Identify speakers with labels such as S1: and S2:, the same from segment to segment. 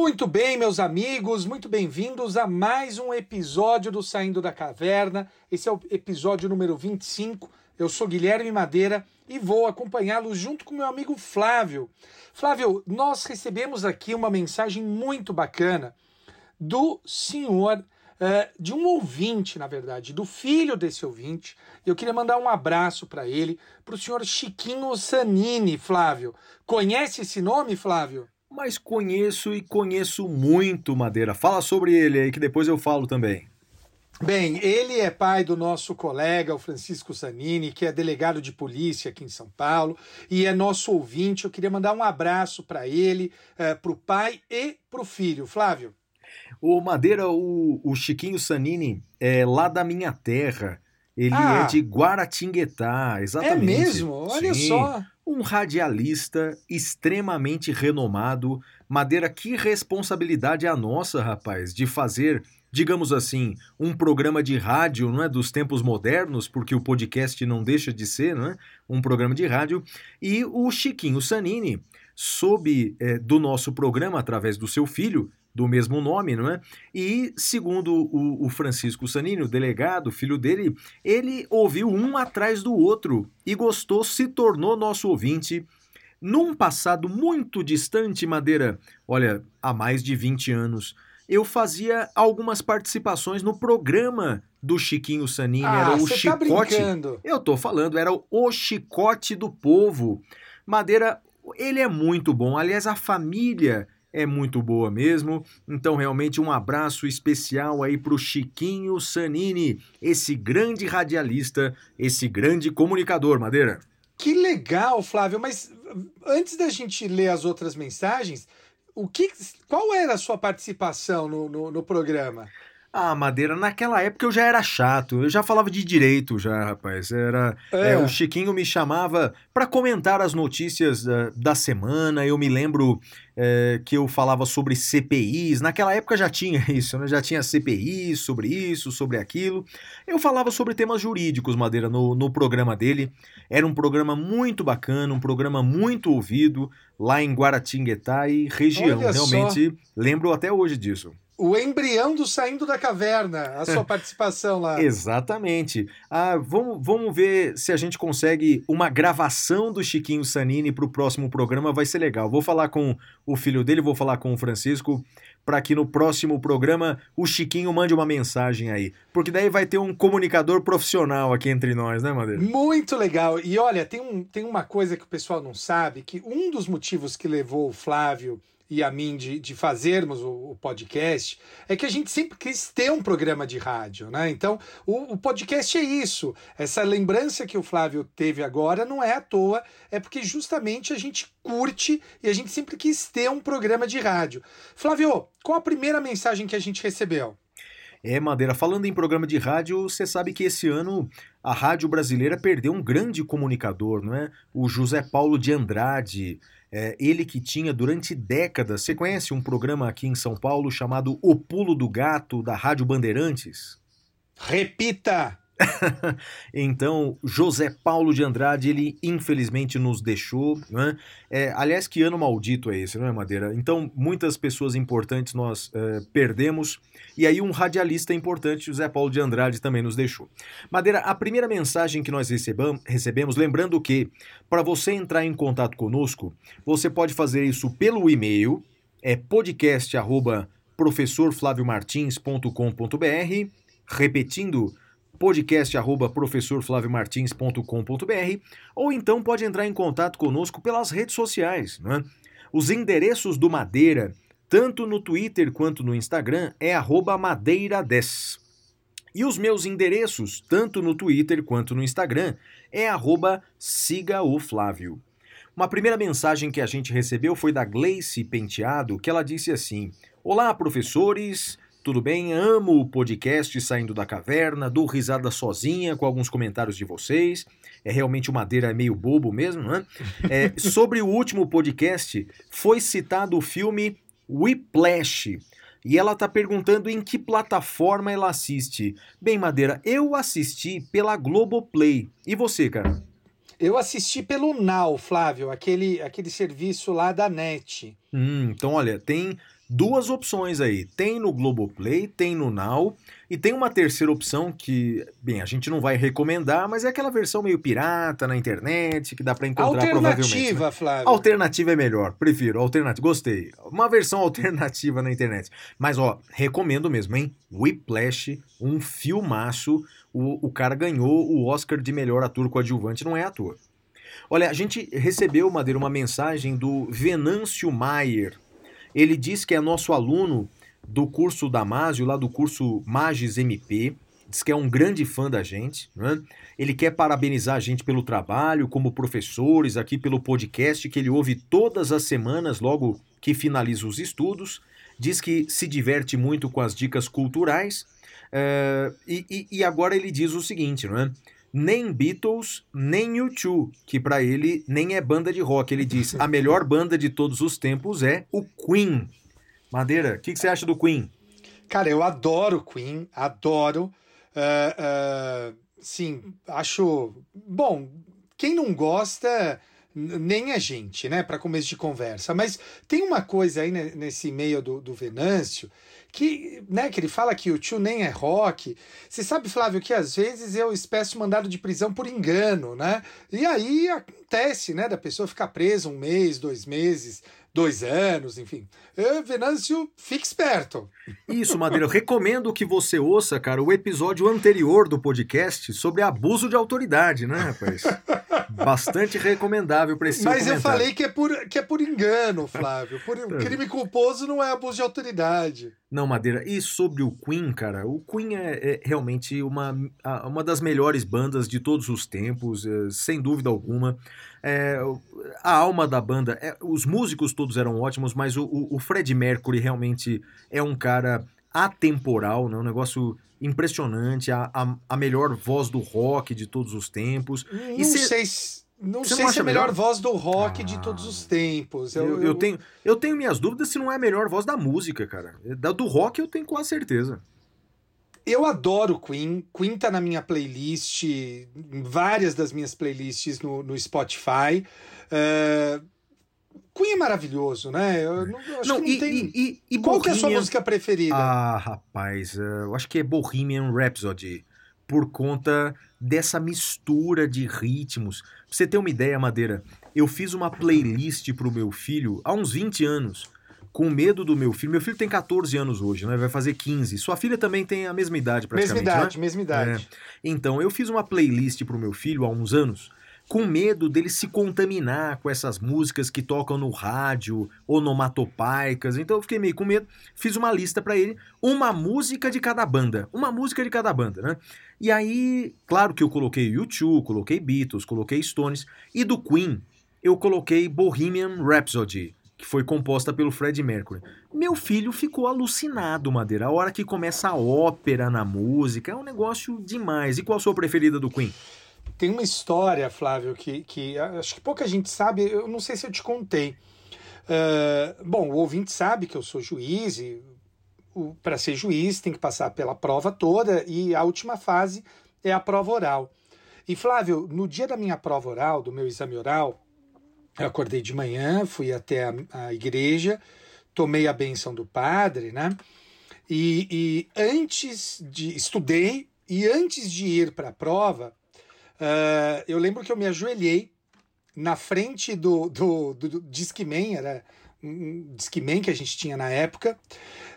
S1: Muito bem, meus amigos, muito bem-vindos a mais um episódio do Saindo da Caverna. Esse é o episódio número 25. Eu sou Guilherme Madeira e vou acompanhá-los junto com meu amigo Flávio. Flávio, nós recebemos aqui uma mensagem muito bacana do senhor, eh, de um ouvinte, na verdade, do filho desse ouvinte. Eu queria mandar um abraço para ele, para o senhor Chiquinho Sanini, Flávio. Conhece esse nome, Flávio?
S2: Mas conheço e conheço muito Madeira. Fala sobre ele aí que depois eu falo também.
S1: Bem, ele é pai do nosso colega, o Francisco Sanini, que é delegado de polícia aqui em São Paulo, e é nosso ouvinte. Eu queria mandar um abraço para ele, para o pai e para o filho. Flávio.
S2: O Madeira, o, o Chiquinho Sanini é lá da minha terra. Ele
S1: Ah.
S2: é de Guaratinguetá,
S1: É
S2: exatamente.
S1: mesmo? Olha
S2: Sim.
S1: só.
S2: Um radialista extremamente renomado. Madeira, que responsabilidade é a nossa, rapaz, de fazer, digamos assim, um programa de rádio, não é, dos tempos modernos, porque o podcast não deixa de ser, não é, um programa de rádio. E o Chiquinho Sanini, soube eh, do nosso programa através do seu filho, do mesmo nome, não é? E segundo o, o Francisco Sanini, o delegado, filho dele, ele ouviu um atrás do outro e gostou, se tornou nosso ouvinte. Num passado muito distante, Madeira, olha, há mais de 20 anos, eu fazia algumas participações no programa do Chiquinho Sanini,
S1: Ah,
S2: era o
S1: tá
S2: Chicote.
S1: brincando.
S2: Eu tô falando, era o Chicote do Povo. Madeira, ele é muito bom. Aliás, a família é muito boa mesmo. Então, realmente, um abraço especial aí pro Chiquinho Sanini, esse grande radialista, esse grande comunicador, Madeira.
S1: Que legal, Flávio. Mas antes da gente ler as outras mensagens, o que, qual era a sua participação no, no, no programa?
S2: Ah, Madeira, naquela época eu já era chato, eu já falava de direito já, rapaz. Era,
S1: É.
S2: é, o Chiquinho me chamava para comentar as notícias da, da semana. Eu me lembro é, que eu falava sobre CPIs. Naquela época já tinha isso, né? Já tinha CPIs sobre isso, sobre aquilo. Eu falava sobre temas jurídicos, Madeira, no, no programa dele. Era um programa muito bacana, um programa muito ouvido lá em Guaratinguetá e região. Realmente lembro até hoje disso.
S1: O embrião do Saindo da Caverna, a sua participação lá.
S2: Exatamente. Ah, vamos, vamos ver se a gente consegue uma gravação do Chiquinho Sanini para o próximo programa, vai ser legal. Vou falar com o filho dele, vou falar com o Francisco, para que no próximo programa o Chiquinho mande uma mensagem aí. Porque daí vai ter um comunicador profissional aqui entre nós, né, Madeira?
S1: Muito legal. E olha, tem, um, tem uma coisa que o pessoal não sabe, que um dos motivos que levou o Flávio e a mim de, de fazermos o, o podcast é que a gente sempre quis ter um programa de rádio, né? Então, o, o podcast é isso. Essa lembrança que o Flávio teve agora não é à toa, é porque justamente a gente curte e a gente sempre quis ter um programa de rádio. Flávio, qual a primeira mensagem que a gente recebeu?
S2: É, Madeira, falando em programa de rádio, você sabe que esse ano a rádio brasileira perdeu um grande comunicador, não é? O José Paulo de Andrade. É, ele que tinha durante décadas. Você conhece um programa aqui em São Paulo chamado O Pulo do Gato, da Rádio Bandeirantes?
S1: Repita!
S2: Então, José Paulo de Andrade, ele infelizmente nos deixou. Né? É, aliás, que ano maldito é esse, não é, Madeira? Então, muitas pessoas importantes nós é, perdemos. E aí, um radialista importante, José Paulo de Andrade, também nos deixou. Madeira, a primeira mensagem que nós recebam, recebemos, lembrando que, para você entrar em contato conosco, você pode fazer isso pelo e-mail, é podcast arroba professorflaviomartins.com.br, repetindo podcast arroba professorflaviomartins.com.br ou então pode entrar em contato conosco pelas redes sociais. Né? Os endereços do Madeira, tanto no Twitter quanto no Instagram, é arroba madeira10. E os meus endereços, tanto no Twitter quanto no Instagram, é arroba siga o Flávio. Uma primeira mensagem que a gente recebeu foi da Gleice Penteado, que ela disse assim: Olá, professores, Tudo bem? Amo o podcast Saindo da Caverna, dou risada sozinha com alguns comentários de vocês. É realmente o Madeira meio bobo mesmo, né? É, sobre o último podcast, foi citado o filme Whiplash. E ela tá perguntando em que plataforma ela assiste. Bem, Madeira, eu assisti pela Globoplay. E você, cara?
S1: Eu assisti pelo Now, Flávio, aquele, aquele serviço lá da NET.
S2: Hum, então, olha, tem duas opções aí. Tem no Globoplay, tem no Now. E tem uma terceira opção que, bem, a gente não vai recomendar, mas é aquela versão meio pirata na internet que dá para encontrar provavelmente.
S1: Alternativa, né? Flávio.
S2: Alternativa é melhor, prefiro. Alternativa, gostei. Uma versão alternativa na internet. Mas, ó, recomendo mesmo, hein? Whiplash, um filmaço. O, o cara ganhou o Oscar de melhor ator coadjuvante, não é ator. Olha, a gente recebeu, Madeira, uma mensagem do Venâncio Maier. Ele diz que é nosso aluno do curso Damásio, lá do curso Magis MP, diz que é um grande fã da gente, né? Ele quer parabenizar a gente pelo trabalho, como professores, aqui pelo podcast que ele ouve todas as semanas, logo que finaliza os estudos. Diz que se diverte muito com as dicas culturais. Uh, e, e, agora ele diz o seguinte, né? Nem Beatles, nem U2, que para ele nem é banda de rock. Ele diz: a melhor banda de todos os tempos é o Queen. Madeira, o que, que, você acha do Queen?
S1: Cara, eu adoro Queen, adoro. Uh, uh, sim, acho. Bom, quem não gosta nem a gente, né, para começo de conversa. Mas tem uma coisa aí nesse meio do, do Venâncio que, né, que ele fala que o tio nem é rock. Você sabe, Flávio, que às vezes eu espeço mandado de prisão por engano, né? E aí acontece, né, da pessoa ficar presa um mês, dois meses, dois anos, enfim. Eu, Venâncio, fique esperto.
S2: Isso, Madeira. Eu recomendo que você ouça, cara, o episódio anterior do podcast sobre abuso de autoridade, né, rapaz? Bastante recomendável para esse
S1: Mas eu falei que é, por, que é por engano, Flávio. Por, é. crime culposo não é abuso de autoridade.
S2: Não, Madeira. E sobre o Queen, cara, o Queen é, é realmente uma, uma das melhores bandas de todos os tempos, é, sem dúvida alguma. É, a alma da banda, é, os músicos todos eram ótimos, mas o, o, Fred Mercury realmente é um cara atemporal, né? um negócio impressionante, a, a, a melhor voz do rock de todos os tempos.
S1: Não e cê, sei, não sei não se é a melhor, melhor voz do rock ah, de todos os tempos.
S2: Eu, eu, eu, tenho, eu tenho minhas dúvidas se não é a melhor voz da música, cara. Da, do rock eu tenho quase certeza.
S1: Eu adoro Queen. Queen tá na minha playlist, em várias das minhas playlists no, no Spotify. Uh, Queen é maravilhoso, né? Eu, não, acho não, que não e, tem... E, e, Qual Bohemian... que é a sua música preferida?
S2: Ah, rapaz, eh, eu acho que é Bohemian Rhapsody. Por conta dessa mistura de ritmos. Pra você ter uma ideia, Madeira, eu fiz uma playlist pro meu filho há uns 20 anos com medo do meu filho. Meu filho tem 14 anos hoje, né? Vai fazer 15. Sua filha também tem a mesma idade, praticamente.
S1: Mesma idade,
S2: né?
S1: mesma idade.
S2: É. Então, eu fiz uma playlist pro meu filho há uns anos, com medo dele se contaminar com essas músicas que tocam no rádio, onomatopaicas. Então, eu fiquei meio com medo. Fiz uma lista para ele, uma música de cada banda. Uma música de cada banda, né? E aí, claro que eu coloquei U2, coloquei Beatles, coloquei Stones. E do Queen, eu coloquei Bohemian Rhapsody que foi composta pelo Fred Mercury. Meu filho ficou alucinado, Madeira. A hora que começa a ópera na música, é um negócio demais. E qual a sua preferida do Queen?
S1: Tem uma história, Flávio, que, que acho que pouca gente sabe, eu não sei se eu te contei. Uh, bom, o ouvinte sabe que eu sou juiz e para ser juiz tem que passar pela prova toda e a última fase é a prova oral. E Flávio, no dia da minha prova oral, do meu exame oral, eu acordei de manhã, fui até a, a igreja, tomei a benção do padre, né? E, e antes de. Estudei, e antes de ir para a prova, uh, eu lembro que eu me ajoelhei na frente do, do, do, do era um Discman que a gente tinha na época.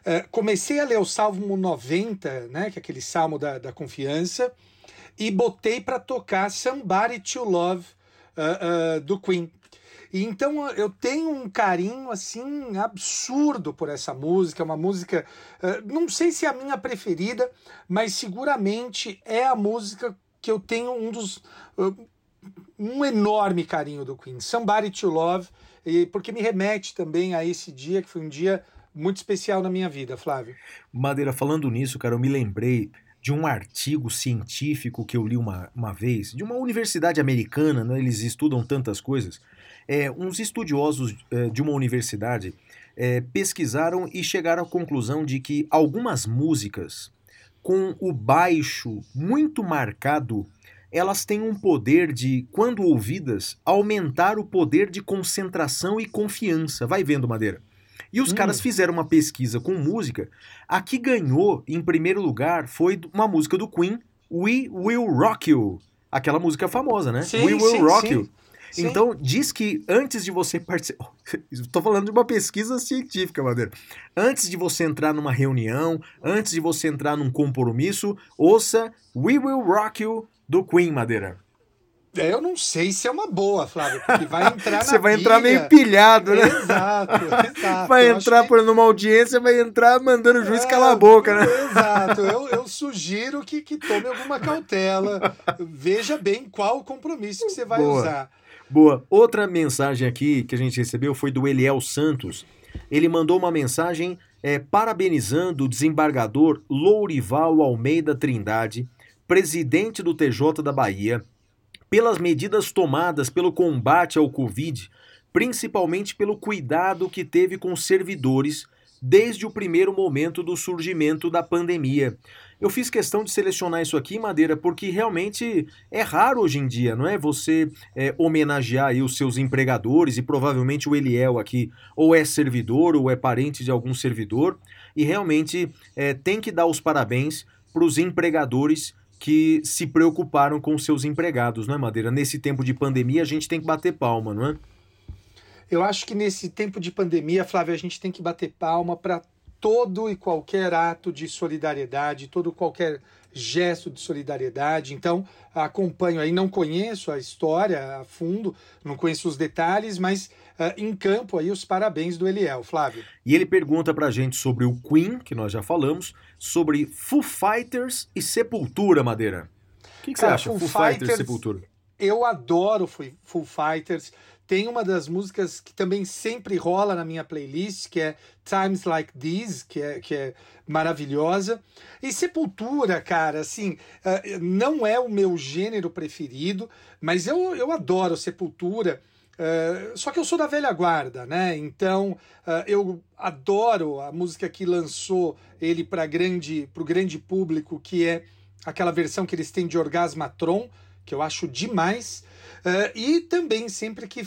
S1: Uh, comecei a ler o Salmo 90, né, que é aquele salmo da, da confiança, e botei para tocar Somebody to Love uh, do Queen. E então eu tenho um carinho assim absurdo por essa música, é uma música, uh, não sei se é a minha preferida, mas seguramente é a música que eu tenho um dos uh, um enorme carinho do Queen, Somebody to Love, e porque me remete também a esse dia que foi um dia muito especial na minha vida, Flávio.
S2: Madeira, falando nisso, cara, eu me lembrei de um artigo científico que eu li uma, uma vez, de uma universidade americana, né, eles estudam tantas coisas. É, uns estudiosos é, de uma universidade é, pesquisaram e chegaram à conclusão de que algumas músicas com o baixo muito marcado, elas têm um poder de, quando ouvidas, aumentar o poder de concentração e confiança. Vai vendo, Madeira. E os hum. caras fizeram uma pesquisa com música. A que ganhou, em primeiro lugar, foi uma música do Queen, We Will Rock You. Aquela música famosa, né?
S1: Sim,
S2: We Will
S1: sim,
S2: Rock
S1: sim.
S2: You.
S1: Sim.
S2: Então, diz que antes de você participar. Estou falando de uma pesquisa científica, Madeira. Antes de você entrar numa reunião, antes de você entrar num compromisso, ouça We Will Rock You do Queen, Madeira.
S1: É, Eu não sei se é uma boa, Flávio, porque vai entrar
S2: Você vai entrar meio pilhado, né?
S1: Exato, exato.
S2: Vai
S1: Eu
S2: entrar
S1: que-
S2: por numa audiência, vai entrar mandando o juiz
S1: É,
S2: calar a boca, né?
S1: Exato. Eu, eu sugiro que, que tome alguma cautela. Veja bem qual o compromisso que você vai
S2: Boa.
S1: usar.
S2: Boa. Outra mensagem aqui que a gente recebeu foi do Eliel Santos. Ele mandou uma mensagem é, parabenizando o desembargador Lourival Almeida Trindade, presidente do TJ da Bahia, pelas medidas tomadas pelo combate ao Covid, principalmente pelo cuidado que teve com servidores desde o primeiro momento do surgimento da pandemia. Eu fiz questão de selecionar isso aqui, Madeira, porque realmente é raro hoje em dia, não é? Você é, homenagear os seus empregadores e provavelmente o Eliel aqui ou é servidor ou é parente de algum servidor e realmente é, tem que dar os parabéns para os empregadores que se preocuparam com seus empregados, não é, Madeira? Nesse tempo de pandemia a gente tem que bater palma, não é?
S1: Eu acho que nesse tempo de pandemia, Flávio, a gente tem que bater palma para todo e qualquer ato de solidariedade, todo qualquer gesto de solidariedade. Então, acompanho aí, não conheço a história a fundo, não conheço os detalhes, mas ah, em campo aí os parabéns do Eliel, Flávio.
S2: E ele pergunta pra gente sobre o Queen, que nós já falamos, sobre Foo Fighters e Sepultura, Madeira. O que, que você
S1: Cara,
S2: acha?
S1: Foo
S2: Foo Fighters e
S1: Fighters-
S2: Sepultura.
S1: Eu adoro Foo Fighters. Tem uma das músicas que também sempre rola na minha playlist, que é Times Like These, que é, que é maravilhosa. E Sepultura, cara, assim, eh, não é o meu gênero preferido, mas eu, eu adoro Sepultura. eh, só que eu sou da velha guarda, né? Então eh, eu adoro a música que lançou ele para grande, o grande público, que é aquela versão que eles têm de Orgasmatron, que eu acho demais. Eh, e também, sempre que,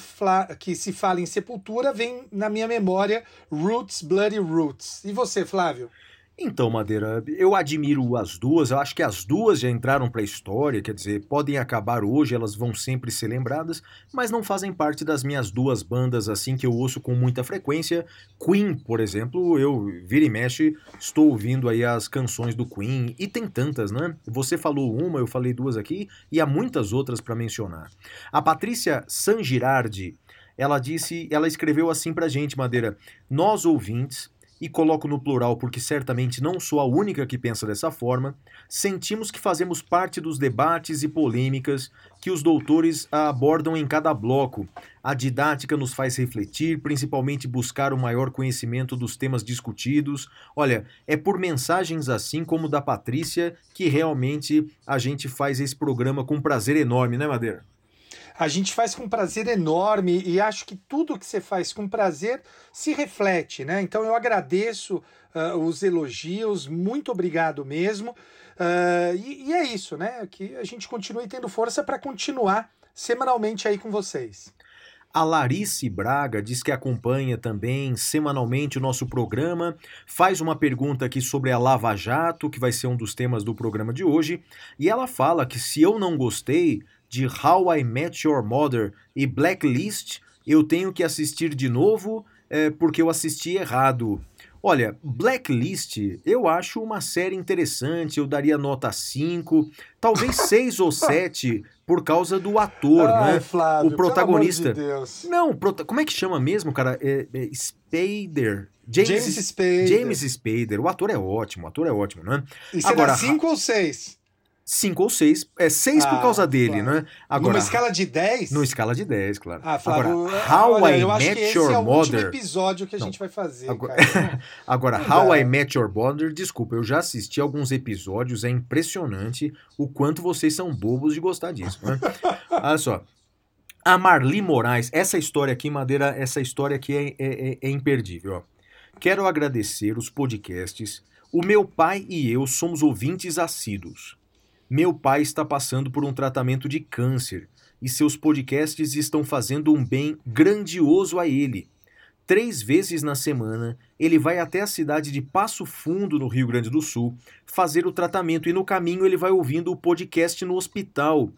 S1: que se fala em Sepultura, vem na minha memória Roots, Bloody Roots. E você, Flávio?
S2: Então, Madeira, eu admiro as duas, eu acho que as duas já entraram para a história, quer dizer, podem acabar hoje, elas vão sempre ser lembradas, mas não fazem parte das minhas duas bandas assim que eu ouço com muita frequência. Queen, por exemplo, eu vira e mexe, estou ouvindo aí as canções do Queen, e tem tantas, né? Você falou uma, eu falei duas aqui, e há muitas outras para mencionar. A Patrícia San Girardi, ela disse, ela escreveu assim pra gente, Madeira, nós ouvintes e coloco no plural porque certamente não sou a única que pensa dessa forma, sentimos que fazemos parte dos debates e polêmicas que os doutores abordam em cada bloco. A didática nos faz refletir, principalmente buscar o maior conhecimento dos temas discutidos. Olha, é por mensagens assim como da Patrícia que realmente a gente faz esse programa com prazer enorme, né, Madeira?
S1: A gente faz com prazer enorme e acho que tudo que você faz com prazer se reflete, né? Então eu agradeço ah, os elogios, muito obrigado mesmo. Ah, e, e é isso, né? Que a gente continue tendo força para continuar semanalmente aí com vocês.
S2: A Larice Braga diz que acompanha também semanalmente o nosso programa, faz uma pergunta aqui sobre a Lava Jato, que vai ser um dos temas do programa de hoje, e ela fala que se eu não gostei de How I Met Your Mother e Blacklist, eu tenho que assistir de novo é, porque eu assisti errado. Olha, Blacklist eu acho uma série interessante, eu daria nota 5, talvez 6 ou 7 por causa do ator,
S1: Ai,
S2: né?
S1: Flávio,
S2: o protagonista.
S1: Pelo amor de Deus.
S2: Não, prota- como é que chama mesmo, cara? É, é Spader. James,
S1: James Spader.
S2: James Spader. O ator é ótimo, o ator é ótimo, né?
S1: E
S2: Agora,
S1: dá cinco ou seis?
S2: Cinco ou seis. É seis por
S1: Ah,
S2: causa dele,
S1: claro.
S2: né? Agora,
S1: Numa escala de 10?
S2: numa escala de 10, claro.
S1: Ah, Flávio,
S2: Agora, How
S1: olha,
S2: I
S1: eu acho que
S2: Met
S1: esse
S2: Your
S1: é o último
S2: Mother.
S1: episódio que a
S2: Não.
S1: gente vai fazer,
S2: Agora-. Agora, How
S1: dá.
S2: I Met Your Mother, desculpa, eu já assisti alguns episódios, é impressionante o quanto vocês são bobos de gostar disso, né? Olha só. A Marli Moraes, essa história aqui, Madeira, essa história aqui é, é- é- é imperdível. Ó. Quero agradecer os podcasts. O meu pai e eu somos ouvintes assíduos. Meu pai está passando por um tratamento de câncer e seus podcasts estão fazendo um bem grandioso a ele. Três vezes na semana, ele vai até a cidade de Passo Fundo, no Rio Grande do Sul, fazer o tratamento e no caminho ele vai ouvindo o podcast no hospital.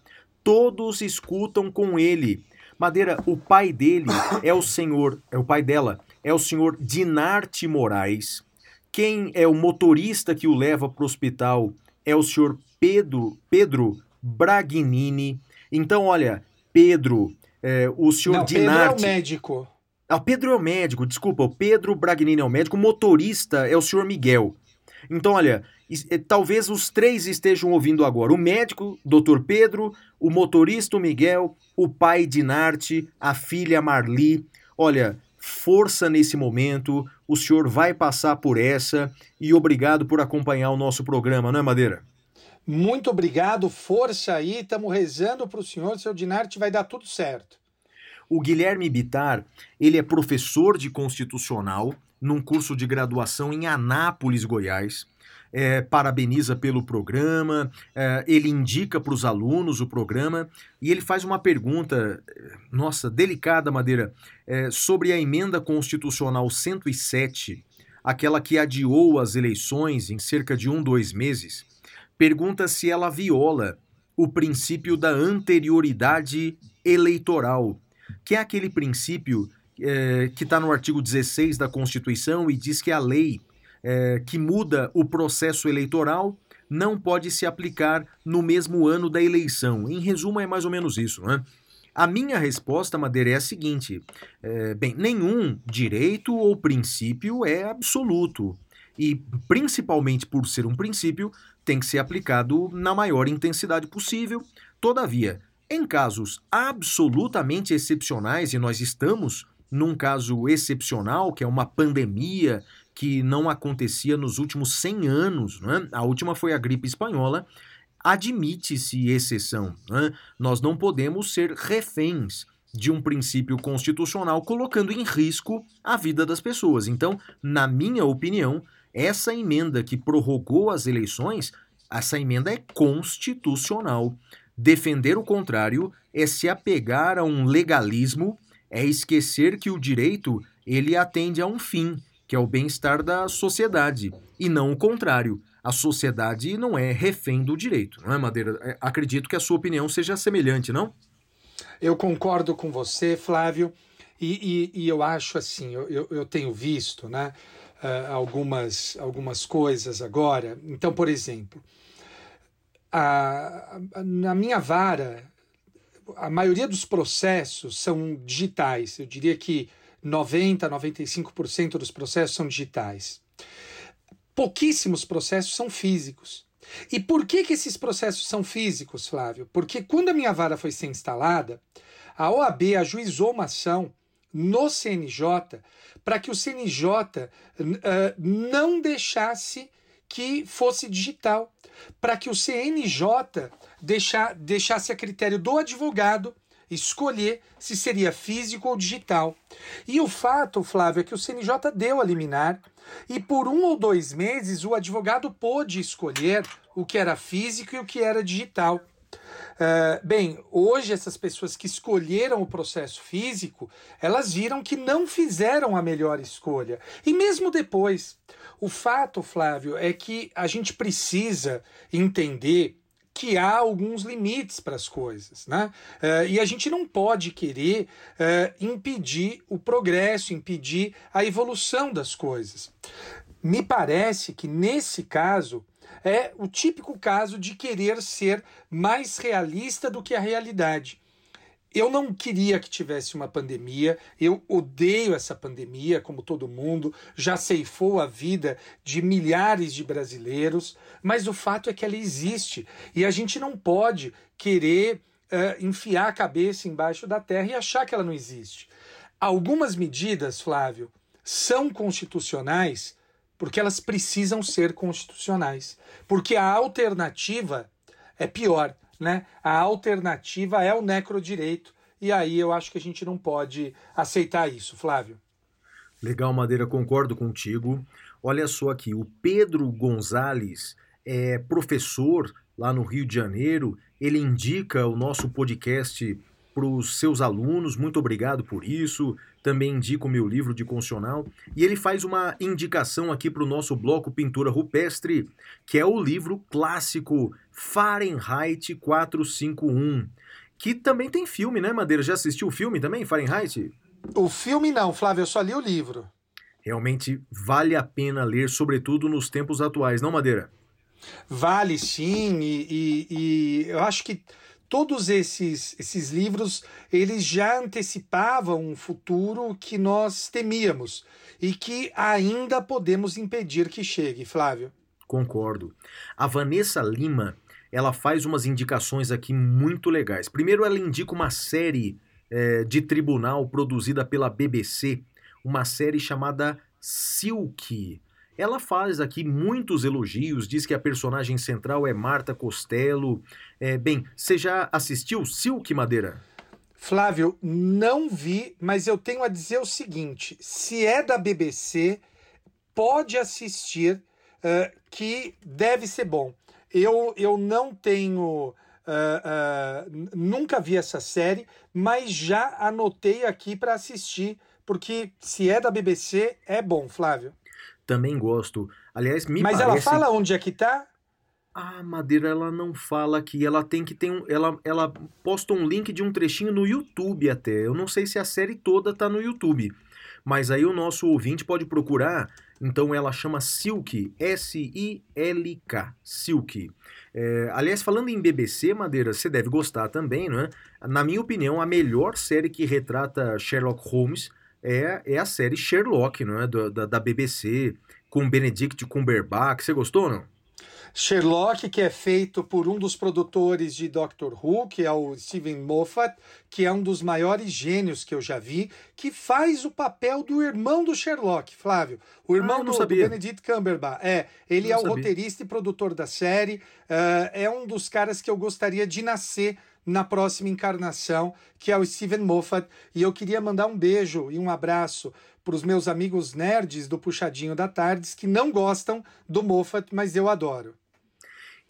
S2: Todos escutam com ele. Madeira, o pai dele é o senhor, é o pai dela, é o senhor Dinarte Moraes. Quem é o motorista que o leva para o hospital é o senhor Pedro, Pedro Bragnini. Então, olha, Pedro, é, o senhor
S1: Não, Pedro é o
S2: Dinarte.
S1: médico.
S2: Ah, o Pedro é o médico, desculpa, o Pedro Bragnini é o médico, o motorista é o senhor Miguel. Então, olha, eh, talvez os três estejam ouvindo agora. O médico, Dr. Pedro, o motorista, o Miguel, o pai Dinarte, a filha Marli. Olha, força nesse momento, o senhor vai passar por essa e obrigado por acompanhar o nosso programa, não é, Madeira?
S1: Muito obrigado, força aí, estamos rezando para o senhor, seu Dinarte vai dar tudo certo.
S2: O Guilherme Bitar, ele é professor de constitucional num curso de graduação em Anápolis, Goiás. É, parabeniza pelo programa, é, ele indica para os alunos o programa e ele faz uma pergunta, nossa, delicada, Madeira, é, sobre a emenda constitucional 107, aquela que adiou as eleições em cerca de um, dois meses. Pergunta se ela viola o princípio da anterioridade eleitoral que é aquele princípio é, que está no artigo 16 da Constituição e diz que a lei é, que muda o processo eleitoral não pode se aplicar no mesmo ano da eleição. Em resumo, é mais ou menos isso, não é? A minha resposta, Madeira, é a seguinte: é, bem, nenhum direito ou princípio é absoluto. E, principalmente por ser um princípio, tem que ser aplicado na maior intensidade possível. Todavia, em casos absolutamente excepcionais, e nós estamos num caso excepcional, que é uma pandemia que não acontecia nos últimos 100 anos, né? a última foi a gripe espanhola, admite-se exceção. Né? Nós não podemos ser reféns de um princípio constitucional colocando em risco a vida das pessoas. Então, na minha opinião, essa emenda que prorrogou as eleições, essa emenda é constitucional. Defender o contrário é se apegar a um legalismo, é esquecer que o direito ele atende a um fim, que é o bem-estar da sociedade, e não o contrário. A sociedade não é refém do direito, não é, Madeira? É, Acredito que a sua opinião seja semelhante, não?
S1: Eu concordo com você, Flávio, e, e- e eu acho assim, eu, eu, eu tenho visto né, ah, algumas, algumas coisas agora. Então, por exemplo, a- a- na minha vara, a maioria dos processos são digitais. Eu diria que 90, 95% dos processos são digitais. Pouquíssimos processos são físicos. E por que, que esses processos são físicos, Flávio? Porque quando a minha vara foi ser instalada, a OAB ajuizou uma ação no CNJ para que o CNJ n- ah, não deixasse que fosse digital, para que o CNJ deixa, deixasse a critério do advogado escolher se seria físico ou digital. E o fato, Flávio, é que o CNJ deu a liminar e por um ou dois meses o advogado pôde escolher o que era físico e o que era digital. Uh, bem, hoje essas pessoas que escolheram o processo físico, elas viram que não fizeram a melhor escolha. E mesmo depois, o fato, Flávio, é que a gente precisa entender que há alguns limites para as coisas, né? Uh, e a gente não pode querer uh, impedir o progresso, impedir a evolução das coisas. Me parece que nesse caso é o típico caso de querer ser mais realista do que a realidade. eu não queria que tivesse uma pandemia, eu odeio essa pandemia, como todo mundo, já ceifou a vida de milhares de brasileiros, mas o fato é que ela existe e a gente não pode querer uh, enfiar a cabeça embaixo da terra e achar que ela não existe. Algumas medidas, Flávio, são constitucionais porque elas precisam ser constitucionais, porque a alternativa é pior né? A alternativa é o necrodireito, e aí eu acho que a gente não pode aceitar isso, Flávio.
S2: Legal, Madeira, concordo contigo. Olha só aqui, o Pedro Gonzalez é professor lá no Rio de Janeiro, ele indica o nosso podcast para os seus alunos, muito obrigado por isso. Também indico o meu livro de constitucional. E ele faz uma indicação aqui para o nosso bloco Pintura Rupestre, que é o livro clássico Fahrenheit 451, que também tem filme, né, Madeira? Já assistiu o filme também, Fahrenheit?
S1: O filme não, Flávio, eu só li o livro.
S2: Realmente vale a pena ler, sobretudo nos tempos atuais, não, Madeira?
S1: Vale sim, e, e, e eu acho que todos esses, esses livros eles já antecipavam um futuro que nós temíamos e que ainda podemos impedir que chegue, Flávio.
S2: Concordo. A Vanessa Lima ela faz umas indicações aqui muito legais. Primeiro, ela indica uma série é, de tribunal produzida pela BBC, uma série chamada Silk. Ela faz aqui muitos elogios, diz que a personagem central é Marta Costello. É, bem, você já assistiu Silk, Madeira?
S1: Flávio, não vi, mas eu tenho a dizer o seguinte: se é da BBC, pode assistir, uh, que deve ser bom. Eu, eu não tenho. Uh, uh, nunca vi essa série, mas já anotei aqui para assistir, porque se é da BBC, é bom, Flávio.
S2: Também gosto. Aliás, me
S1: Mas
S2: parece...
S1: ela fala onde é que tá?
S2: Ah, Madeira, ela não fala aqui. Ela tem que ter um. Ela, ela posta um link de um trechinho no YouTube até. Eu não sei se a série toda tá no YouTube. Mas aí o nosso ouvinte pode procurar então ela chama Silk, S-I-L-K, Silk. É, aliás, falando em BBC, Madeira, você deve gostar também, não é? Na minha opinião, a melhor série que retrata Sherlock Holmes é, é a série Sherlock, não é? Da, da BBC, com Benedict Cumberbatch. Você gostou, não?
S1: Sherlock, que é feito por um dos produtores de Doctor Who, que é o Steven Moffat, que é um dos maiores gênios que eu já vi, que faz o papel do irmão do Sherlock, Flávio. O irmão ah, do, do, Benedict Cumberbatch. É, ele não é o sabia. roteirista e produtor da série. Uh, é um dos caras que eu gostaria de nascer na próxima encarnação, que é o Steven Moffat. E eu queria mandar um beijo e um abraço para os meus amigos nerds do Puxadinho da Tardes que não gostam do Moffat, mas eu adoro.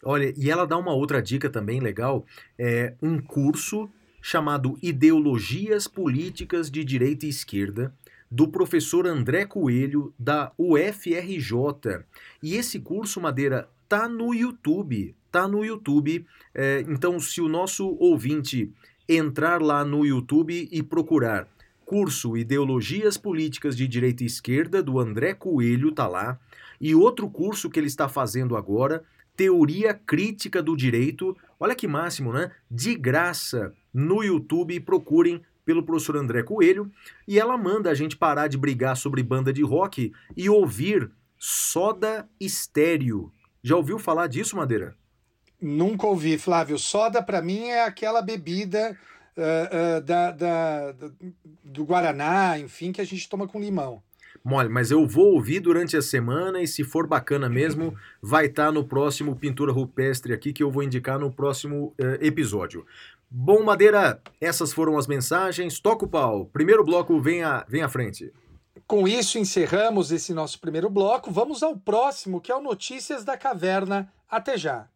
S2: Olha, e ela dá uma outra dica também legal, é um curso chamado Ideologias Políticas de Direita e Esquerda, do professor André Coelho, da UFRJ. E esse curso, Madeira, tá no YouTube, tá no YouTube. É, então, se o nosso ouvinte entrar lá no YouTube e procurar curso Ideologias Políticas de Direita e Esquerda, do André Coelho, tá lá. E outro curso que ele está fazendo agora Teoria Crítica do Direito. Olha que máximo, né? De graça no YouTube. Procurem pelo professor André Coelho. E ela manda a gente parar de brigar sobre banda de rock e ouvir soda estéreo. Já ouviu falar disso, Madeira?
S1: Nunca ouvi, Flávio. Soda, para mim, é aquela bebida uh, uh, da, da, do Guaraná, enfim, que a gente toma com limão.
S2: Mole, mas eu vou ouvir durante a semana e se for bacana mesmo, vai estar tá no próximo Pintura Rupestre aqui que eu vou indicar no próximo uh, episódio. Bom, Madeira, essas foram as mensagens. Toca o pau. Primeiro bloco, vem à, vem à frente.
S1: Com isso, encerramos esse nosso primeiro bloco. Vamos ao próximo, que é o Notícias da Caverna. Até já.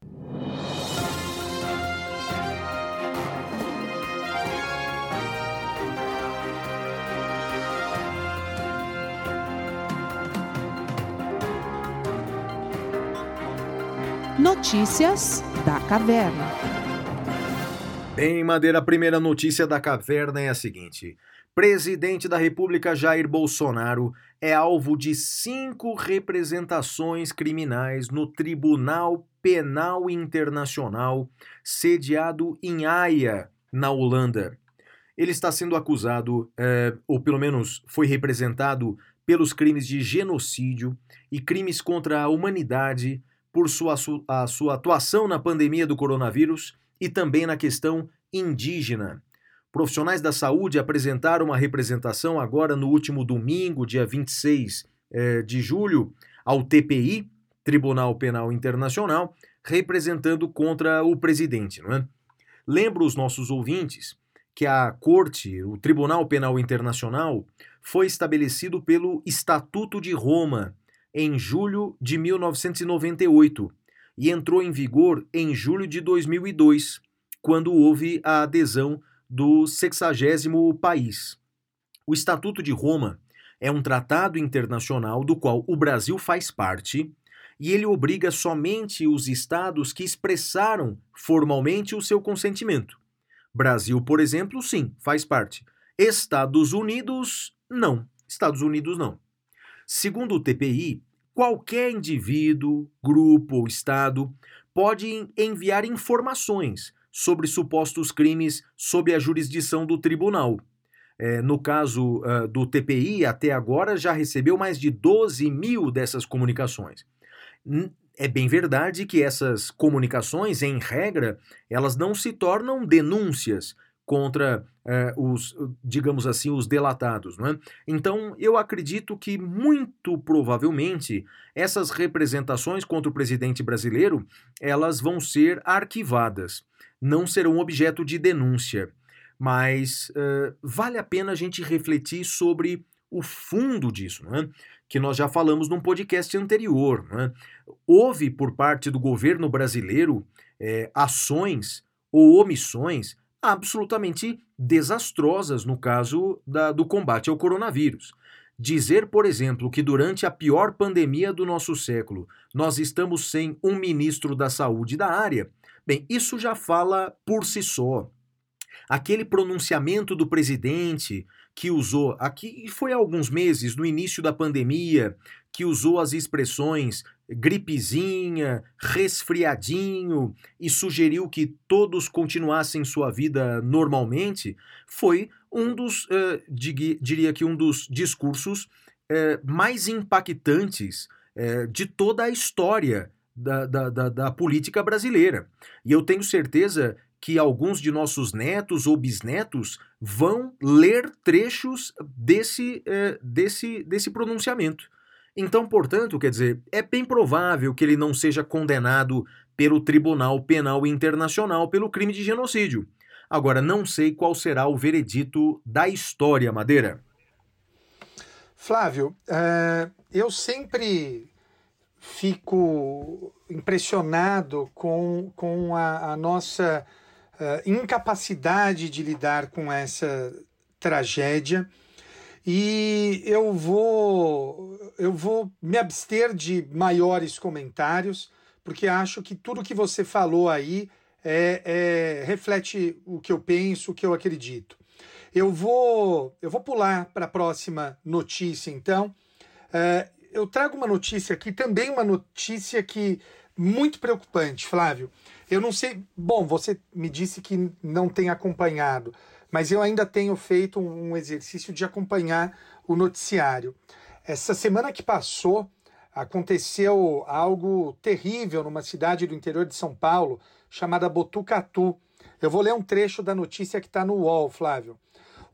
S3: Notícias da Caverna.
S2: Bem, Madeira, a primeira notícia da caverna é a seguinte: Presidente da República Jair Bolsonaro é alvo de cinco representações criminais no Tribunal Penal Internacional, sediado em Haia, na Holanda. ele está sendo acusado, é, ou pelo menos foi representado, pelos crimes de genocídio e crimes contra a humanidade por sua, a sua atuação na pandemia do coronavírus e também na questão indígena. Profissionais da saúde apresentaram uma representação agora no último domingo, dia 26 eh, de julho, ao TPI, Tribunal Penal Internacional, representando contra o presidente. Não é? Lembro os nossos ouvintes que a Corte, o Tribunal Penal Internacional, foi estabelecido pelo Estatuto de Roma em julho de 1998 e entrou em vigor em julho de 2002, quando houve a adesão do sexagésimo país. O Estatuto de Roma é um tratado internacional do qual o Brasil faz parte e ele obriga somente os estados que expressaram formalmente o seu consentimento. Brasil, por exemplo, sim, faz parte. Estados Unidos, não. Estados Unidos, não. Segundo o TPI, qualquer indivíduo, grupo ou Estado pode enviar informações sobre supostos crimes sob a jurisdição do tribunal. É, no caso uh, do TPI, até agora já recebeu mais de 12 mil dessas comunicações. É bem verdade que essas comunicações, em regra, elas não se tornam denúncias, contra eh, os, digamos assim, os delatados. Não é? Então, eu acredito que, muito provavelmente, essas representações contra o presidente brasileiro, elas vão ser arquivadas, não serão objeto de denúncia. Mas uh, vale a pena a gente refletir sobre o fundo disso, não é? que nós já falamos num podcast anterior. É? Houve, por parte do governo brasileiro, é, ações ou omissões absolutamente desastrosas no caso da, do combate ao coronavírus. Dizer, por exemplo, que durante a pior pandemia do nosso século nós estamos sem um ministro da saúde da área, bem, isso já fala por si só. Aquele pronunciamento do presidente que usou aqui foi há alguns meses, no início da pandemia, que usou as expressões gripezinha, resfriadinho e sugeriu que todos continuassem sua vida normalmente, foi um dos, uh, diria que um dos discursos uh, mais impactantes uh, de toda a história da, da, da, da política brasileira. E eu tenho certeza que alguns de nossos netos ou bisnetos vão ler trechos desse, desse, desse pronunciamento. Então, portanto, quer dizer, é bem provável que ele não seja condenado pelo Tribunal Penal Internacional pelo crime de genocídio. Agora, não sei qual será o veredito da história, Madeira.
S1: Flávio, uh, eu sempre fico impressionado com, com a, a nossa uh, incapacidade de lidar com essa tragédia e eu vou eu vou me abster de maiores comentários, porque acho que tudo que você falou aí é, é, reflete o que eu penso, o que eu acredito. Eu vou eu vou pular para a próxima notícia, então. É, eu trago uma notícia aqui, também uma notícia que muito preocupante, Flávio. Eu não sei. Bom, você me disse que não tem acompanhado, mas eu ainda tenho feito um exercício de acompanhar o noticiário. Essa semana que passou, aconteceu algo terrível numa cidade do interior de São Paulo, chamada Botucatu. Eu vou ler um trecho da notícia que está no UOL, Flávio.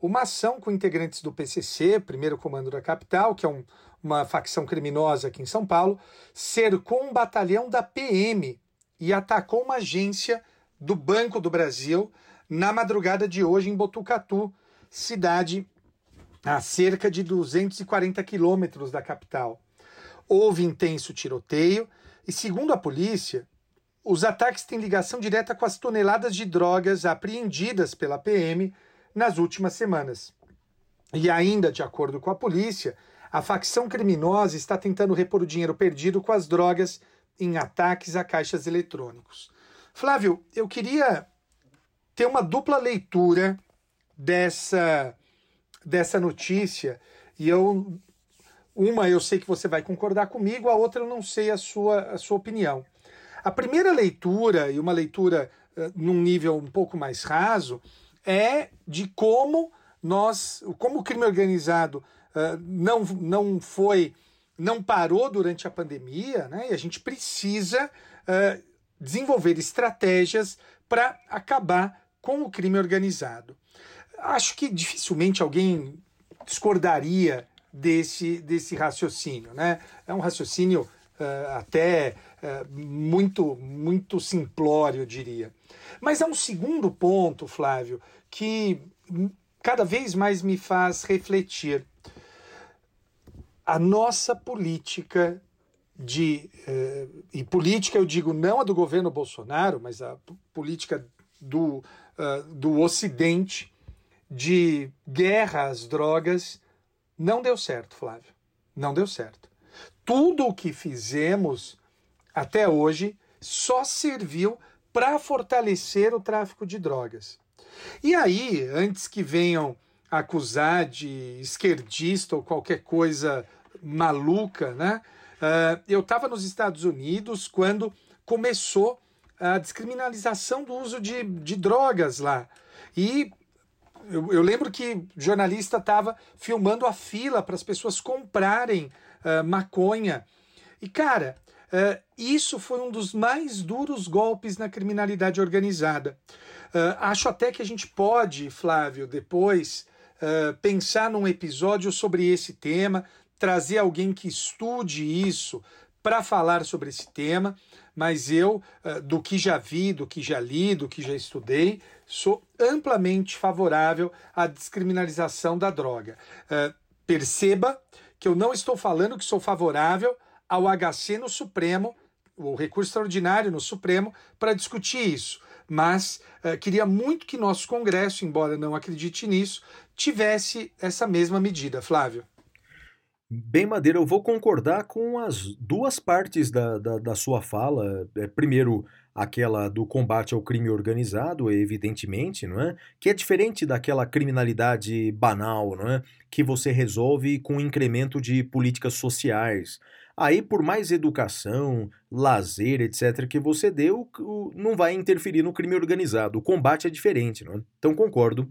S1: Uma ação com integrantes do PCC, primeiro comando da capital, que é um, uma facção criminosa aqui em São Paulo, cercou um batalhão da PM e atacou uma agência do Banco do Brasil na madrugada de hoje em Botucatu, cidade a cerca de 240 quilômetros da capital. Houve intenso tiroteio e, segundo a polícia, os ataques têm ligação direta com as toneladas de drogas apreendidas pela PM nas últimas semanas. E ainda, de acordo com a polícia, a facção criminosa está tentando repor o dinheiro perdido com as drogas em ataques a caixas eletrônicos. Flávio, eu queria ter uma dupla leitura dessa, dessa notícia. E eu. Uma eu sei que você vai concordar comigo, a outra eu não sei a sua, a sua opinião. A primeira leitura, e uma leitura uh, num nível um pouco mais raso, é de como nós, como o crime organizado uh, não, não foi, não parou durante a pandemia, né? E a gente precisa uh, desenvolver estratégias para acabar com o crime organizado. Acho que dificilmente alguém discordaria desse, desse raciocínio, né? É um raciocínio uh, até muito, muito simplório, eu diria. Mas há um segundo ponto, Flávio, que cada vez mais me faz refletir. A nossa política de. Eh, e política eu digo não a do governo Bolsonaro, mas a política do, uh, do Ocidente de guerra às drogas não deu certo, Flávio. Não deu certo. Tudo o que fizemos até hoje só serviu para fortalecer o tráfico de drogas. E aí, antes que venham acusar de esquerdista ou qualquer coisa maluca, né? Uh, eu estava nos Estados Unidos quando começou a descriminalização do uso de, de drogas lá. E eu, eu lembro que jornalista estava filmando a fila para as pessoas comprarem uh, maconha. E, cara, uh, isso foi um dos mais duros golpes na criminalidade organizada. Uh, acho até que a gente pode, Flávio, depois pensar num episódio sobre esse tema, trazer alguém que estude isso para falar sobre esse tema, mas eu, uh, do que já vi, do que já li, do que já estudei, sou amplamente favorável à descriminalização da droga. perceba que eu não estou falando que sou favorável ao HC no Supremo, o recurso extraordinário no Supremo, para discutir isso mas uh, queria muito que nosso Congresso, embora não acredite nisso, tivesse essa mesma medida. Flávio.
S2: Bem, Madeira, eu vou concordar com as duas partes da, da, da sua fala. É, primeiro, aquela do combate ao crime organizado, evidentemente, não é? Que é diferente daquela criminalidade banal, não é? Que você resolve com incremento de políticas sociais. Aí, por mais educação, lazer, etc., que você deu, não vai interferir no crime organizado. O combate é diferente, não é? Então, concordo.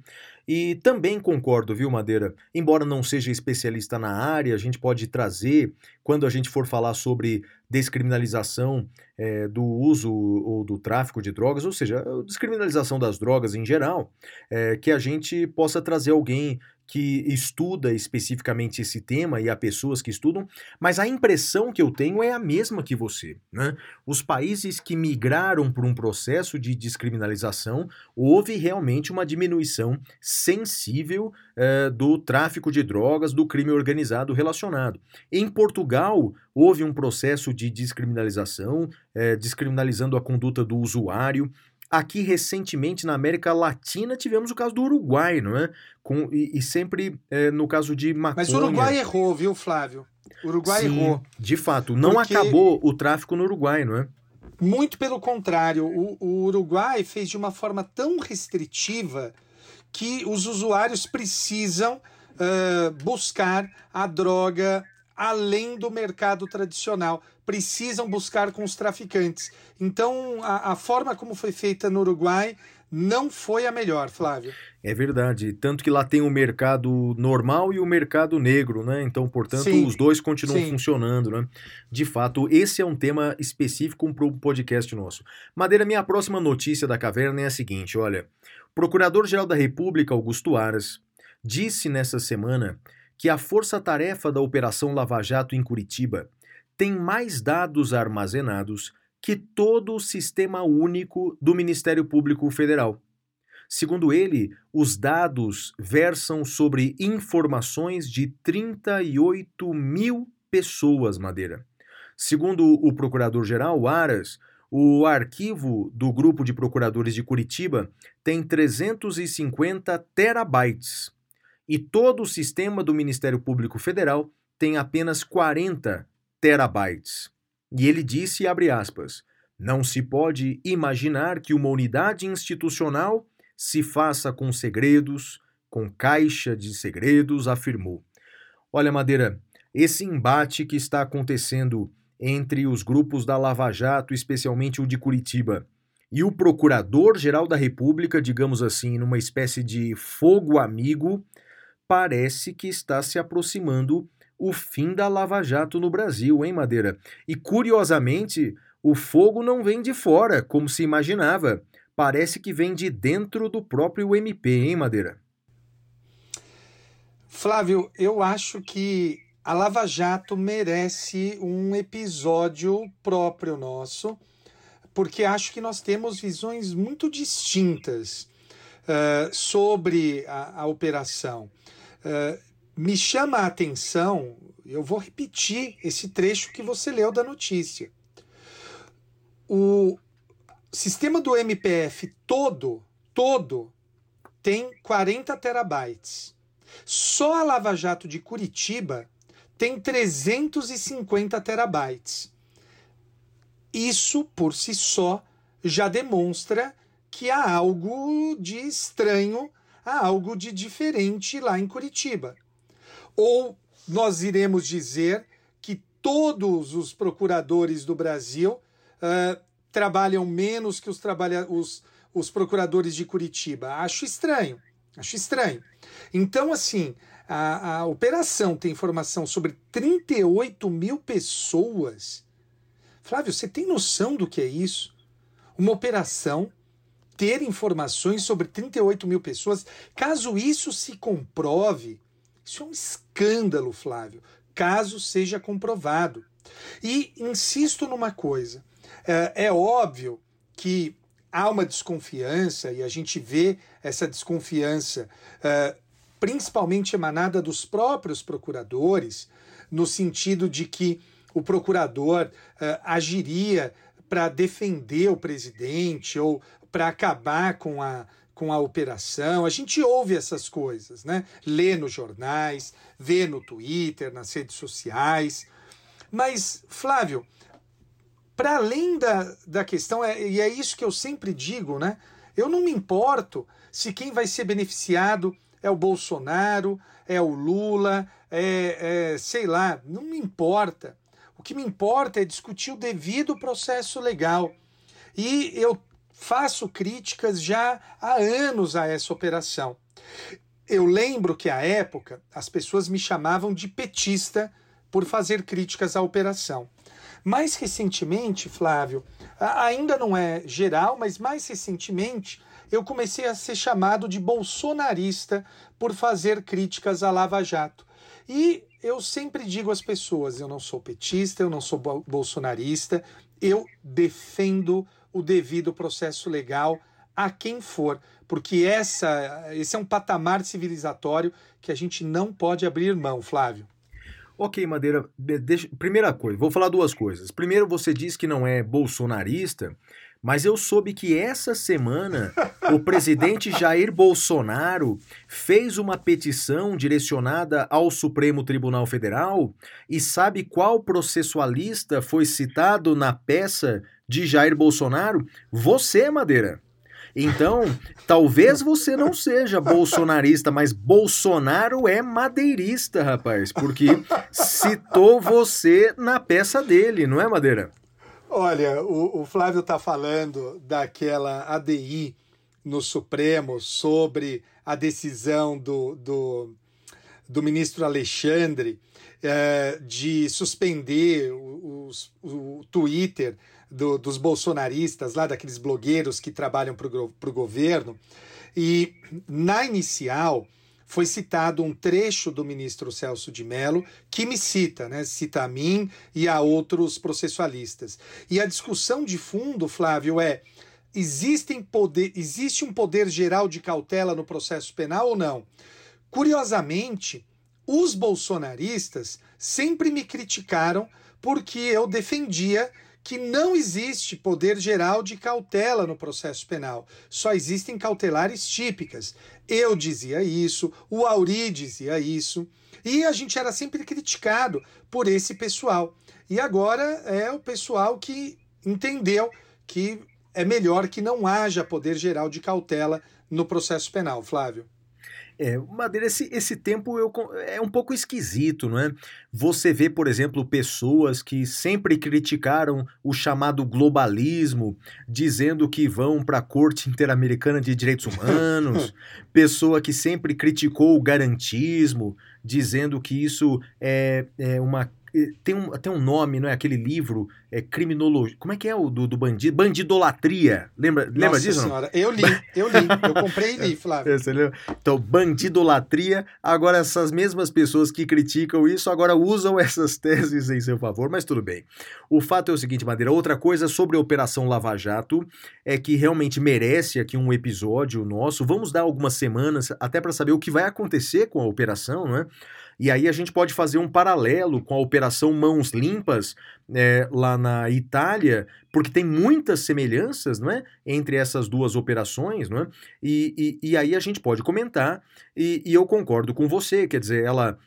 S2: E também concordo, viu, Madeira? Embora não seja especialista na área, a gente pode trazer, quando a gente for falar sobre descriminalização é, do uso ou do tráfico de drogas, ou seja, descriminalização das drogas em geral, é, que a gente possa trazer alguém que estuda especificamente esse tema e há pessoas que estudam, mas a impressão que eu tenho é a mesma que você. Né? Os países que migraram por um processo de descriminalização, houve realmente uma diminuição sensível eh, do tráfico de drogas, do crime organizado relacionado. Em Portugal, houve um processo de descriminalização, eh, descriminalizando a conduta do usuário. Aqui, recentemente, na América Latina, tivemos o caso do Uruguai, não é? Com, e, e sempre é, no caso de maconha.
S1: Mas o Uruguai errou, viu, Flávio? O Uruguai
S2: Sim,
S1: errou.
S2: De fato, não Porque... acabou o tráfico no Uruguai, não é?
S1: Muito pelo contrário. O, o Uruguai fez de uma forma tão restritiva que os usuários precisam uh, buscar a droga além do mercado tradicional. Precisam buscar com os traficantes. Então, a, a forma como foi feita no Uruguai não foi a melhor, Flávio.
S2: É verdade. Tanto que lá tem o mercado normal e o mercado negro, né? Então, portanto, Sim. os dois continuam Sim. funcionando, né? De fato, esse é um tema específico para o podcast nosso. Madeira, minha próxima notícia da caverna é a seguinte: olha. Procurador-Geral da República, Augusto Aras, disse nessa semana que a força-tarefa da Operação Lava Jato em Curitiba tem mais dados armazenados que todo o sistema único do Ministério Público Federal. Segundo ele, os dados versam sobre informações de 38 mil pessoas, Madeira. Segundo o procurador-geral Aras, o arquivo do grupo de procuradores de Curitiba tem 350 terabytes e todo o sistema do Ministério Público Federal tem apenas 40 terabytes. E ele disse, abre aspas, não se pode imaginar que uma unidade institucional se faça com segredos, com caixa de segredos, afirmou. Olha, Madeira, esse embate que está acontecendo entre os grupos da Lava Jato, especialmente o de Curitiba, e o Procurador-Geral da República, digamos assim, numa espécie de fogo amigo, parece que está se aproximando o fim da Lava Jato no Brasil, hein, Madeira? E curiosamente, o fogo não vem de fora, como se imaginava. Parece que vem de dentro do próprio MP, hein, Madeira?
S1: Flávio, eu acho que a Lava Jato merece um episódio próprio nosso, porque acho que nós temos visões muito distintas uh, sobre a, a operação. Uh, me chama a atenção, eu vou repetir esse trecho que você leu da notícia. O sistema do MPF todo, todo, tem 40 terabytes. Só a Lava Jato de Curitiba tem 350 terabytes. Isso por si só já demonstra que há algo de estranho, há algo de diferente lá em Curitiba. Ou nós iremos dizer que todos os procuradores do Brasil uh, trabalham menos que os, trabalha os, os procuradores de Curitiba. Acho estranho. Acho estranho. Então, assim, a, a operação tem informação sobre 38 mil pessoas. Flávio, você tem noção do que é isso? Uma operação ter informações sobre 38 mil pessoas. Caso isso se comprove, isso é um escândalo, Flávio, caso seja comprovado. E insisto numa coisa: é, é óbvio que há uma desconfiança, e a gente vê essa desconfiança é, principalmente emanada dos próprios procuradores, no sentido de que o procurador é, agiria para defender o presidente ou para acabar com a, com a operação. A gente ouve essas coisas, né? Lê nos jornais, vê no Twitter, nas redes sociais. Mas, Flávio, para além da, da questão, é, e é isso que eu sempre digo, né? Eu não me importo se quem vai ser beneficiado é o Bolsonaro, é o Lula, é, é sei lá, não me importa. O que me importa é discutir o devido processo legal. E eu faço críticas já há anos a essa operação. Eu lembro que à época as pessoas me chamavam de petista por fazer críticas à operação. Mais recentemente, Flávio, ainda não é geral, mas mais recentemente eu comecei a ser chamado de bolsonarista por fazer críticas à Lava Jato. E eu sempre digo às pessoas: eu não sou petista, eu não sou bolsonarista, eu defendo o devido processo legal a quem for, porque essa, esse é um patamar civilizatório que a gente não pode abrir mão, Flávio.
S2: Ok, Madeira, deixa, primeira coisa, vou falar duas coisas. Primeiro, você diz que não é bolsonarista, mas eu soube que essa semana o presidente Jair Bolsonaro fez uma petição direcionada ao Supremo Tribunal Federal e sabe qual processualista foi citado na peça de Jair Bolsonaro? Você, Madeira. Então, talvez você não seja bolsonarista, mas Bolsonaro é madeirista, rapaz, porque citou você na peça dele, não é, Madeira?
S1: Olha, o, o Flávio está falando daquela ADI no Supremo sobre a decisão do, do, do ministro Alexandre é, de suspender o, o, o Twitter do, dos bolsonaristas, lá daqueles blogueiros que trabalham para o governo. E na inicial foi citado um trecho do ministro Celso de Mello que me cita, né? Cita a mim e a outros processualistas. E a discussão de fundo, Flávio, é existem poder, existe um poder geral de cautela no processo penal ou não? Curiosamente, os bolsonaristas sempre me criticaram porque eu defendia que não existe poder geral de cautela no processo penal. Só existem cautelares típicas. Eu dizia isso, o Auri dizia isso, e a gente era sempre criticado por esse pessoal. E agora é o pessoal que entendeu que é melhor que não haja poder geral de cautela no processo penal, Flávio.
S2: É, Madeira, esse, esse tempo eu, é um pouco esquisito, não é? Você vê, por exemplo, pessoas que sempre criticaram o chamado globalismo, dizendo que vão para a Corte Interamericana de Direitos Humanos, pessoa que sempre criticou o garantismo, dizendo que isso é, é uma tem um, tem um nome, não é? Aquele livro, é criminologia. Como é que é o do, do bandido? Bandidolatria. Lembra, Nossa lembra disso?
S1: Senhora, eu li, eu li. Eu comprei e li, Flávio. É,
S2: lembra? Então, bandidolatria. Agora, essas mesmas pessoas que criticam isso agora usam essas teses em seu favor, mas tudo bem. O fato é o seguinte, Madeira. Outra coisa sobre a Operação Lava Jato é que realmente merece aqui um episódio nosso. Vamos dar algumas semanas até para saber o que vai acontecer com a operação, não é? E aí a gente pode fazer um paralelo com a Operação Mãos Limpas é, lá na Itália, porque tem muitas semelhanças não é, entre essas duas operações, não é? E, e, e aí a gente pode comentar, e, e eu concordo com você, quer dizer, ela